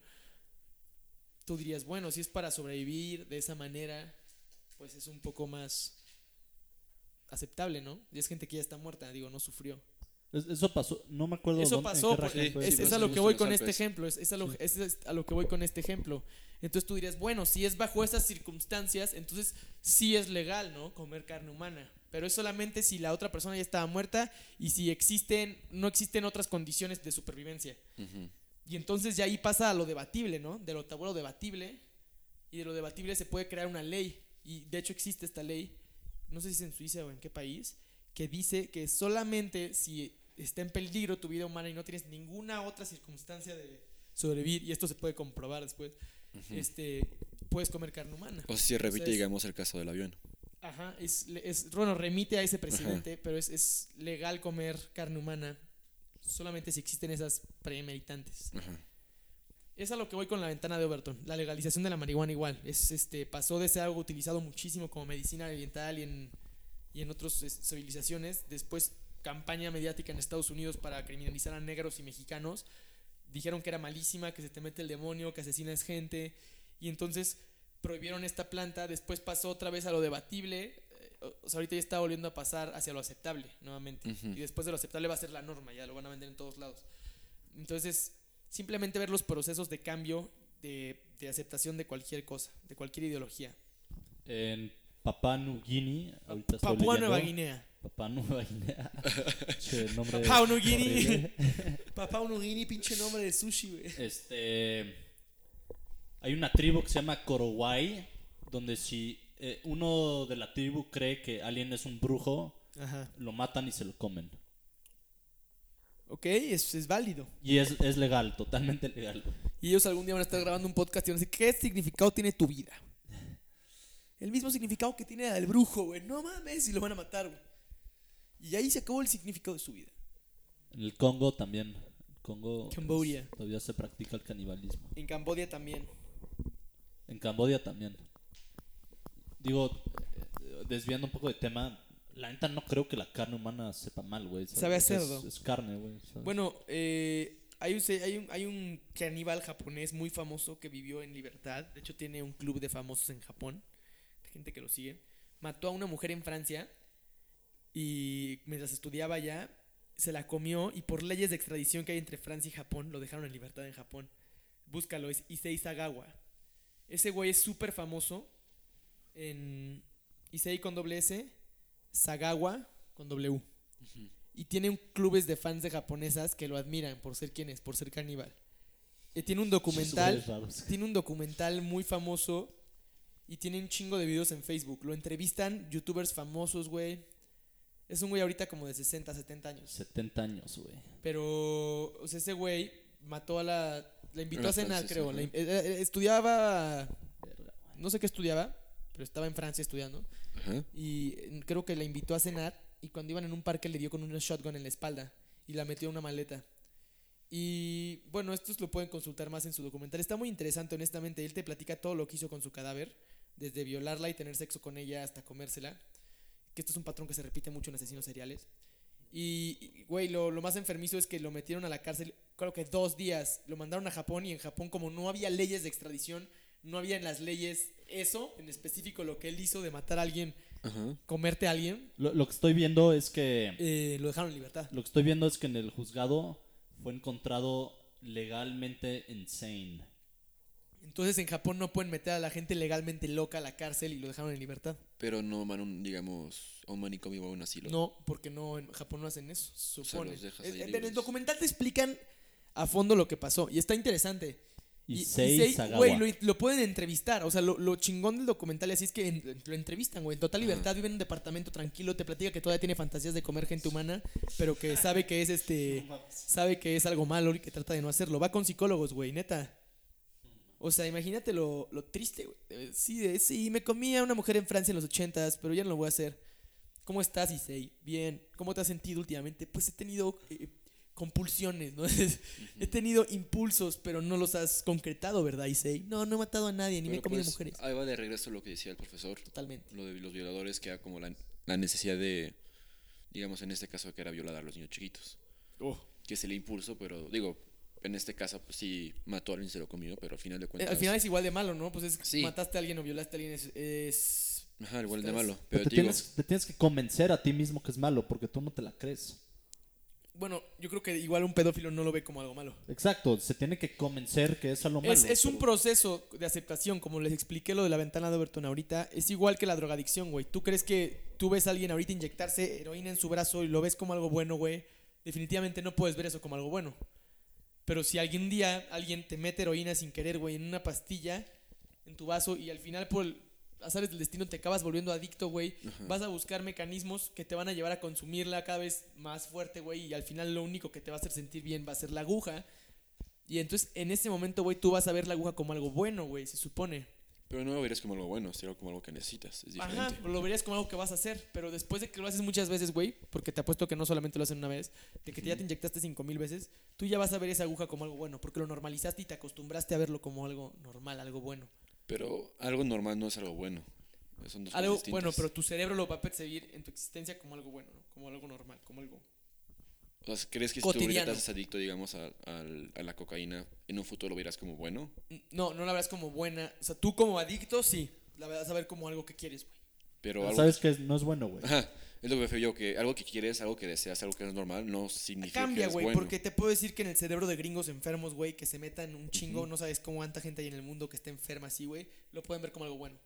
tú dirías, bueno, si es para sobrevivir de esa manera, pues es un poco más aceptable, ¿no? Y es gente que ya está muerta, digo, no sufrió. Es- Eso pasó, no me acuerdo. Eso dónde- en pasó, qué pues, región fue. es, sí, es pasó a lo que voy con este ejemplo, es, es a lo, es- es a lo que voy con este ejemplo. Entonces tú dirías, bueno, si es bajo estas circunstancias, entonces sí es legal, ¿no? Comer carne humana. Pero es solamente si la otra persona ya estaba muerta y si existen, no existen otras condiciones de supervivencia. Y entonces ya ahí pasa a lo debatible, ¿no? De lo tabú a lo debatible. Y de lo debatible se puede crear una ley. Y de hecho existe esta ley, no sé si es en Suiza o en qué país, que dice que solamente si está en peligro tu vida humana y no tienes ninguna otra circunstancia de sobrevivir, y esto se puede comprobar después, este, puedes comer carne humana. O si repite, es- digamos, el caso del avión. Ajá, es, es, bueno, remite a ese presidente, pero es, es legal comer carne humana solamente si existen esas premeritantes. Ajá. Es a lo que voy con la ventana de Overton. La legalización de la marihuana igual. Es, este, pasó de ser algo utilizado muchísimo como medicina oriental y en, y en otras es, civilizaciones. Después campaña mediática en Estados Unidos para criminalizar a negros y mexicanos. Dijeron que era malísima, que se te mete el demonio, que asesinas gente. Y entonces prohibieron esta planta. Después pasó otra vez a lo debatible. eh, O sea, ahorita ya está volviendo a pasar hacia lo aceptable nuevamente. Ujú. Y después de lo aceptable va a ser la norma. Ya lo van a vender en todos lados. Entonces, simplemente ver los procesos de cambio, de, de aceptación de cualquier cosa, de cualquier ideología. En Papua New Guinea. Ahorita estoy Papúa leyendo. Nueva Guinea. Papua Nueva Guinea. Che, nombre Papua Guinea. horrible. Papá Guinea, pinche nombre de sushi, güey. Este. Hay una tribu que se llama Korowai. Donde si eh, uno de la tribu cree que alguien es un brujo, Ajá. lo matan y se lo comen. Ok, es, es válido. Y es, es legal, totalmente legal. Y ellos algún día van a estar grabando un podcast y van a decir, ¿qué significado tiene tu vida? El mismo significado que tiene el brujo, güey. No mames, y lo van a matar, güey. Y ahí se acabó el significado de su vida. En el Congo también. En Congo Camboya. todavía se practica el canibalismo. En Cambodia también. En Camboya también. Digo, eh, desviando un poco de tema, la neta no creo que la carne humana sepa mal, güey. Sabe a Es- cerdo. Es, carne, güey. Bueno, eh, hay, un, hay, un, hay un caníbal japonés muy famoso que vivió en libertad. De hecho, tiene un club de famosos en Japón. De gente que lo sigue. Mató a una mujer en Francia y mientras estudiaba allá, se la comió y por leyes de extradición que hay entre Francia y Japón, lo dejaron en libertad en Japón. Búscalo, es Issei Sagawa. Ese güey es súper famoso en Issei con doble S, Sagawa con W. y tiene un clubes de fans de japonesas que lo admiran por ser quien es, por ser caníbal. Eh, tiene un documental, tiene un documental muy famoso y tiene un chingo de videos en Facebook. Lo entrevistan youtubers famosos, güey. Es un güey ahorita como de 60, 70 años. 70 años, güey. Pero, o sea, ese güey mató a la... La invitó a cenar, creo. La eh, eh, estudiaba... No sé qué estudiaba, pero estaba en Francia estudiando. Y eh, creo que la invitó a cenar y cuando iban en un parque le dio con una shotgun en la espalda y la metió en una maleta. Y bueno, estos lo pueden consultar más en su documental. Está muy interesante, honestamente. Él te platica todo lo que hizo con su cadáver, desde violarla y tener sexo con ella hasta comérsela. Que esto es un patrón que se repite mucho en asesinos seriales. Y, güey, lo, lo más enfermizo es que lo metieron a la cárcel, creo que dos días. Lo mandaron a Japón y en Japón, como no había leyes de extradición, no había en las leyes eso, en específico lo que él hizo de matar a alguien, Ajá. comerte a alguien, Lo, lo que estoy viendo es que. eh, lo dejaron en libertad. Lo que estoy viendo es que en el juzgado fue encontrado legalmente insane. Entonces en Japón no pueden meter a la gente legalmente loca a la cárcel y lo dejaron en libertad. Pero no van, a un, digamos, a un manicomio o a un asilo. No, porque no en Japón no hacen eso, se supone. los dejas Es- ahí en el libres. documental te explican a fondo lo que pasó y está interesante. Issei Issei, Sagawa. güey, lo, lo pueden entrevistar. O sea, lo, lo chingón del documental así es que en- lo entrevistan, güey. En total libertad, vive en un departamento tranquilo. Te platica que todavía tiene fantasías de comer gente humana, pero que sabe que es este. Sabe que es algo malo y que trata de no hacerlo. Va con psicólogos, güey, neta. O sea, imagínate lo, lo triste, güey. Eh, Sí, de- sí, me comí a una mujer en Francia en los ochentas, pero ya no lo voy a hacer. ¿Cómo estás, Issei? Bien. ¿Cómo te has sentido últimamente? Pues he tenido eh, compulsiones, ¿no? he tenido impulsos, pero no los has concretado, ¿verdad, Issei? No, no he matado a nadie, ni me he comido pues, mujeres. Ahí va de regreso lo que decía el profesor. Totalmente. Lo de los violadores, que era como la, la necesidad de, digamos, en este caso que era violar a los niños chiquitos. Que es el impulso, pero digo, en este caso, pues sí, mató a alguien y se lo comió, pero al final de Eh, cuentas. al final es igual de malo, ¿no? Pues es Sí. mataste a alguien o violaste a alguien es... es- Ajá, igual de malo. Pero Pero te, te digo, tienes, te tienes que convencer a ti mismo que es malo porque tú no te la crees. Bueno, yo creo que igual un pedófilo no lo ve como algo malo. Exacto, se tiene que convencer que es algo malo. Es, es un pero- proceso de aceptación, como les expliqué lo de la ventana de Overton ahorita. Es igual que la drogadicción, güey. ¿Tú crees que tú ves a alguien ahorita inyectarse heroína en su brazo y lo ves como algo bueno, güey? Definitivamente no puedes ver eso como algo bueno. Pero si algún día alguien te mete heroína sin querer, güey, en una pastilla, en tu vaso, y al final por el azares del destino te acabas volviendo adicto, güey, vas a buscar mecanismos que te van a llevar a consumirla cada vez más fuerte, güey, y al final lo único que te va a hacer sentir bien va a ser la aguja. Y entonces en ese momento, güey, tú vas a ver la aguja como algo bueno, güey, se supone. pero no lo verías como algo bueno, sino como algo que necesitas. Es diferente. Ajá, lo verías como algo que vas a hacer, pero después de que lo haces muchas veces, güey, porque te apuesto que no solamente lo hacen una vez, de que ya te inyectaste cinco mil veces, tú ya vas a ver esa aguja como algo bueno, porque lo normalizaste y te acostumbraste a verlo como algo normal, algo bueno. Pero algo normal no es algo bueno. Son dos Algo cosas bueno, pero tu cerebro lo va a percibir en tu existencia como algo bueno, ¿no? Como algo normal, como algo... O sea, ¿crees que si tú ahorita haces adicto, digamos, a, al- a la cocaína, en un futuro lo verás como bueno? No, no la verás como buena. O sea, tú como adicto, sí, la vas a ver como algo que quieres, güey. Pero Pero algo sabes que no es bueno, güey. Ajá, es lo que prefiero yo, que algo que quieres, algo que deseas, algo que es normal, no significa Cambia, que es güey, bueno. porque te puedo decir que en el cerebro de gringos enfermos, güey, que se metan un chingo, no sabes cómo tanta gente hay en el mundo que está enferma así, güey, lo pueden ver como algo bueno.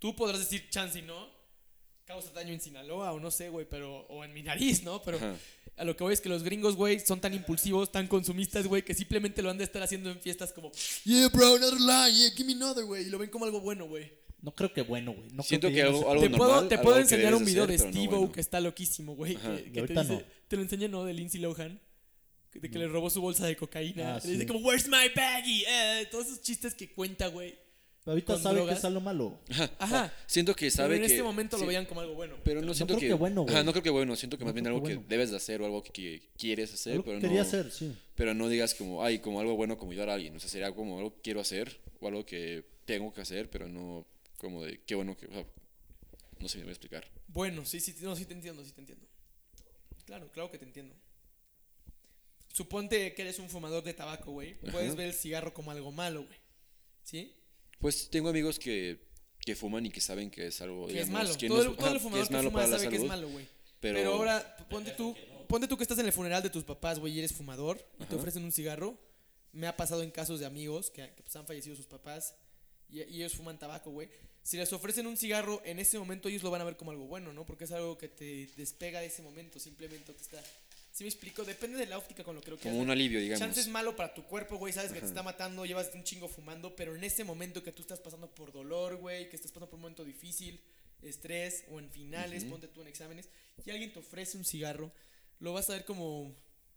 Tú podrás decir, chance y no, causa daño en Sinaloa o no sé, güey, pero, o en mi nariz, ¿no? Pero Ajá. a lo que voy es que los gringos, güey, son tan impulsivos, tan consumistas, güey, que simplemente lo han de estar haciendo en fiestas como, yeah, bro, another line, yeah, give me another, güey, y lo ven como algo bueno, güey. No creo que bueno, güey. No Siento creo que no algo- algo Te puedo, te algo puedo que enseñar un de video hacer, de no Steve-O bueno. que está loquísimo, güey. Ajá. Que, que te, dice- no. te lo enseñé, ¿no? De Lindsay Lohan. De que le robó su bolsa de cocaína. Ah, Le dice sí. como, where's my baggie? Eh, todos esos chistes que cuenta, güey. Pero ahorita sabe drogas. que es algo malo. Ajá. Siento que sabe Pero en que... este momento sí, lo veían como algo bueno. Pero no siento creo que... que bueno, güey. Ajá, no creo que bueno, siento que No más bien algo que que bueno. debes de hacer o algo que, que quieres hacer, Algo pero que quería no... hacer, sí. Pero no digas como, ay, como algo bueno como ayudar a alguien. O sea, sería como algo que quiero hacer o algo que tengo que hacer, pero no como de qué bueno que... o sea, no sé si me voy a explicar. Bueno, sí, sí, no, sí te entiendo, sí te entiendo. Claro, claro que te entiendo. Suponte que eres un fumador de tabaco, güey. Puedes Ajá. ver el cigarro como algo malo, güey. ¿Sí? Pues tengo amigos que, que fuman y que saben que es algo, Que es digamos, malo. que todo, no el, es- todo el que fumador es que, malo fuma para la sabe que es salud, malo, güey. Pero, Pero, ahora, ponte tú, ponte tú que estás en el funeral de tus papás, güey, y eres fumador y te Ajá. ofrecen un cigarro. Me ha pasado en casos de amigos que, que, pues, han fallecido sus papás y, y ellos fuman tabaco, güey. Si les ofrecen un cigarro, en ese momento ellos lo van a ver como algo bueno, ¿no? Porque es algo que te despega de ese momento, simplemente te está... ¿Sí me explico? Depende de la óptica con lo que lo Como un alivio, digamos. Chance es malo para tu cuerpo, güey, sabes que te está matando, llevas un chingo fumando, pero en ese momento que tú estás pasando por dolor, güey, que estás pasando por un momento difícil, estrés o en finales, ponte tú en exámenes, y alguien te ofrece un cigarro, lo vas a ver como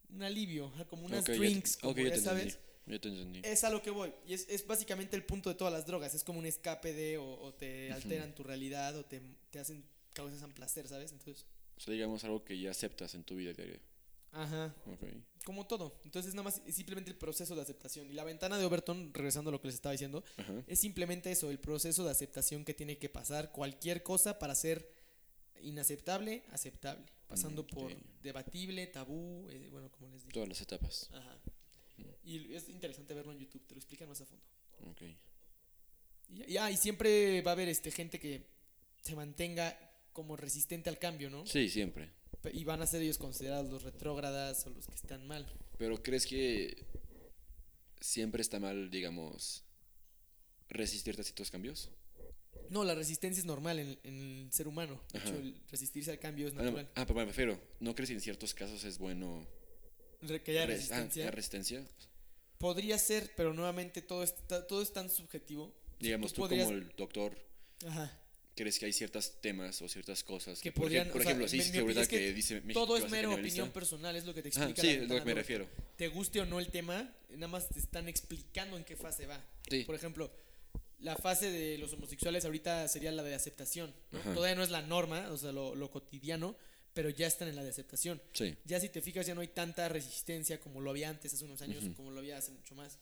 un alivio, como unas Ok, ya te- drinks, como ya sabes. entendí. Ya te entendí. Es a lo que voy. Y es, es básicamente el punto de todas las drogas. Es como un escape de o, o te alteran tu realidad o te, te hacen causan placer, ¿sabes? Entonces, O sea, digamos algo que ya aceptas en tu vida diaria. ajá. Como todo. Entonces, nada más es simplemente el proceso de aceptación. Y la ventana de Overton, regresando a lo que les estaba diciendo, Ajá. es simplemente eso, el proceso de aceptación que tiene que pasar cualquier cosa para ser inaceptable, aceptable. Pasando Mm, por debatible, tabú, eh, bueno, como les digo. Todas las etapas. Ajá. Y es interesante verlo en YouTube, te lo explican más a fondo. Ok. Y, y- ah, y siempre va a haber este gente que se mantenga como resistente al cambio, ¿no? Sí, siempre. Y van a ser ellos considerados los retrógradas o los que están mal. Pero ¿crees que siempre está mal, digamos, resistirte a ciertos cambios? No, la resistencia es normal en, en el ser humano. De hecho, el resistirse al cambio es Ah, no, natural. ah, pero me refiero, ¿no crees que en ciertos casos es bueno que haya res- ah, resistencia. Podría ser, pero nuevamente todo, está, todo es tan subjetivo. Digamos, tú, podrías- como el doctor, Ajá. ¿crees que hay ciertos temas o ciertas cosas Que podrían, por o sea, ejemplo, sí, sí, es que que dice México Todo es mero opinión personal, es lo que te Ah, explica. sí, la es lo que me refiero. te guste o no el tema, nada más te están explicando en qué fase va. Sí. Por ejemplo, la fase de los homosexuales ahorita sería la de aceptación. ¿no? Ajá. Todavía no es la norma, o sea, lo, lo cotidiano, pero ya están en la de aceptación. Sí. Ya si te fijas, ya no hay tanta resistencia como lo había antes, hace unos años, como lo había hace mucho más.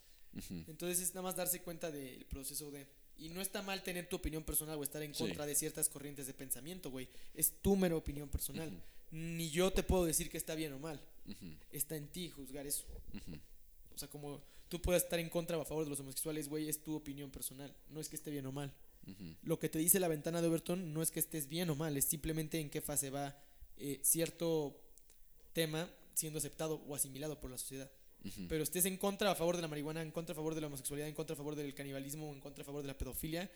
Entonces es nada más darse cuenta del proceso de... Y no está mal tener tu opinión personal o estar en Sí. contra de ciertas corrientes de pensamiento, güey. Es tu mera opinión personal. Ni yo te puedo decir que está bien o mal. Está en ti juzgar eso. O sea, como tú puedes estar en contra o a favor de los homosexuales, güey, es tu opinión personal. No es que esté bien o mal. Lo que te dice la ventana de Overton no es que estés bien o mal, es simplemente en qué fase va eh, cierto tema siendo aceptado o asimilado por la sociedad. Ujú. Pero estés en contra o a favor de la marihuana, en contra a favor de la homosexualidad, en contra a favor del canibalismo, en contra a favor de la pedofilia,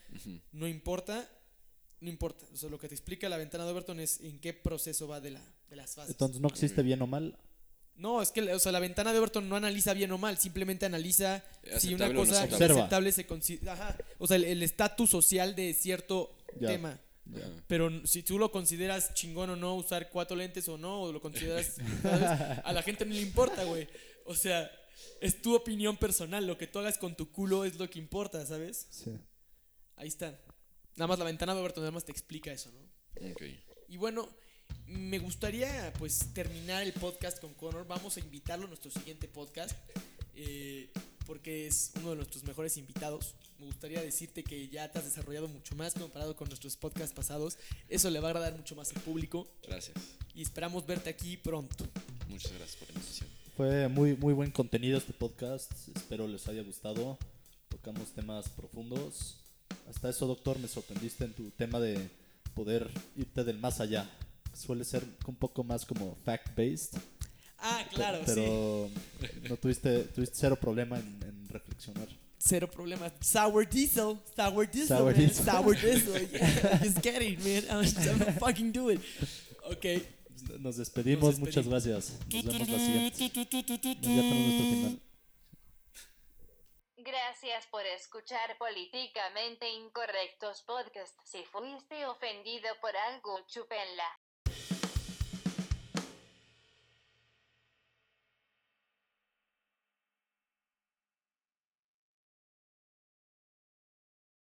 no importa, no importa. O sea, lo que te explica la ventana de Overton es en qué proceso va de, la, de las fases. Entonces no existe bien o mal. No, es que o sea, la ventana de Overton no analiza bien o mal, simplemente analiza si una o no cosa aceptable. aceptable se considera. Ajá. O sea, el- el estatus social de cierto Ya. tema. Pero si tú lo consideras chingón o no, usar cuatro lentes o no, o lo consideras. ¿sabes? A la gente no le importa, güey. O sea, es tu opinión personal. Lo que tú hagas con tu culo es lo que importa, ¿sabes? Sí. Ahí está. Nada más la ventana de Overton nada más te explica eso, ¿no? Ok. Y bueno, me gustaría pues terminar el podcast con Connor. Vamos a invitarlo a nuestro siguiente podcast. eh, porque es uno de nuestros mejores invitados. Me gustaría decirte que ya te has desarrollado mucho más comparado con nuestros podcasts pasados. Eso le va a agradar mucho más al público. Gracias. Y esperamos verte aquí pronto. Muchas gracias por la invitación. Fue muy, muy buen contenido este podcast. Espero les haya gustado. Tocamos temas profundos. Hasta eso, doctor, me sorprendiste en tu tema de poder irte del más allá. Suele ser un poco más como fact-based. Ah, claro, sí. pero no tuviste, tuviste cero problema en, en reflexionar. Cero problema. Sour diesel. Sour diesel. Sour man. diesel. Sour diesel. Yeah, just get it, man. I'm, I'm fucking do it. Ok. Nos despedimos, Nos muchas despedimos. gracias. Nos vemos la siguiente. Ya tenemos nuestro final. Gracias por escuchar Políticamente Incorrectos Podcast. Si fuiste ofendido por algo, chúpenla.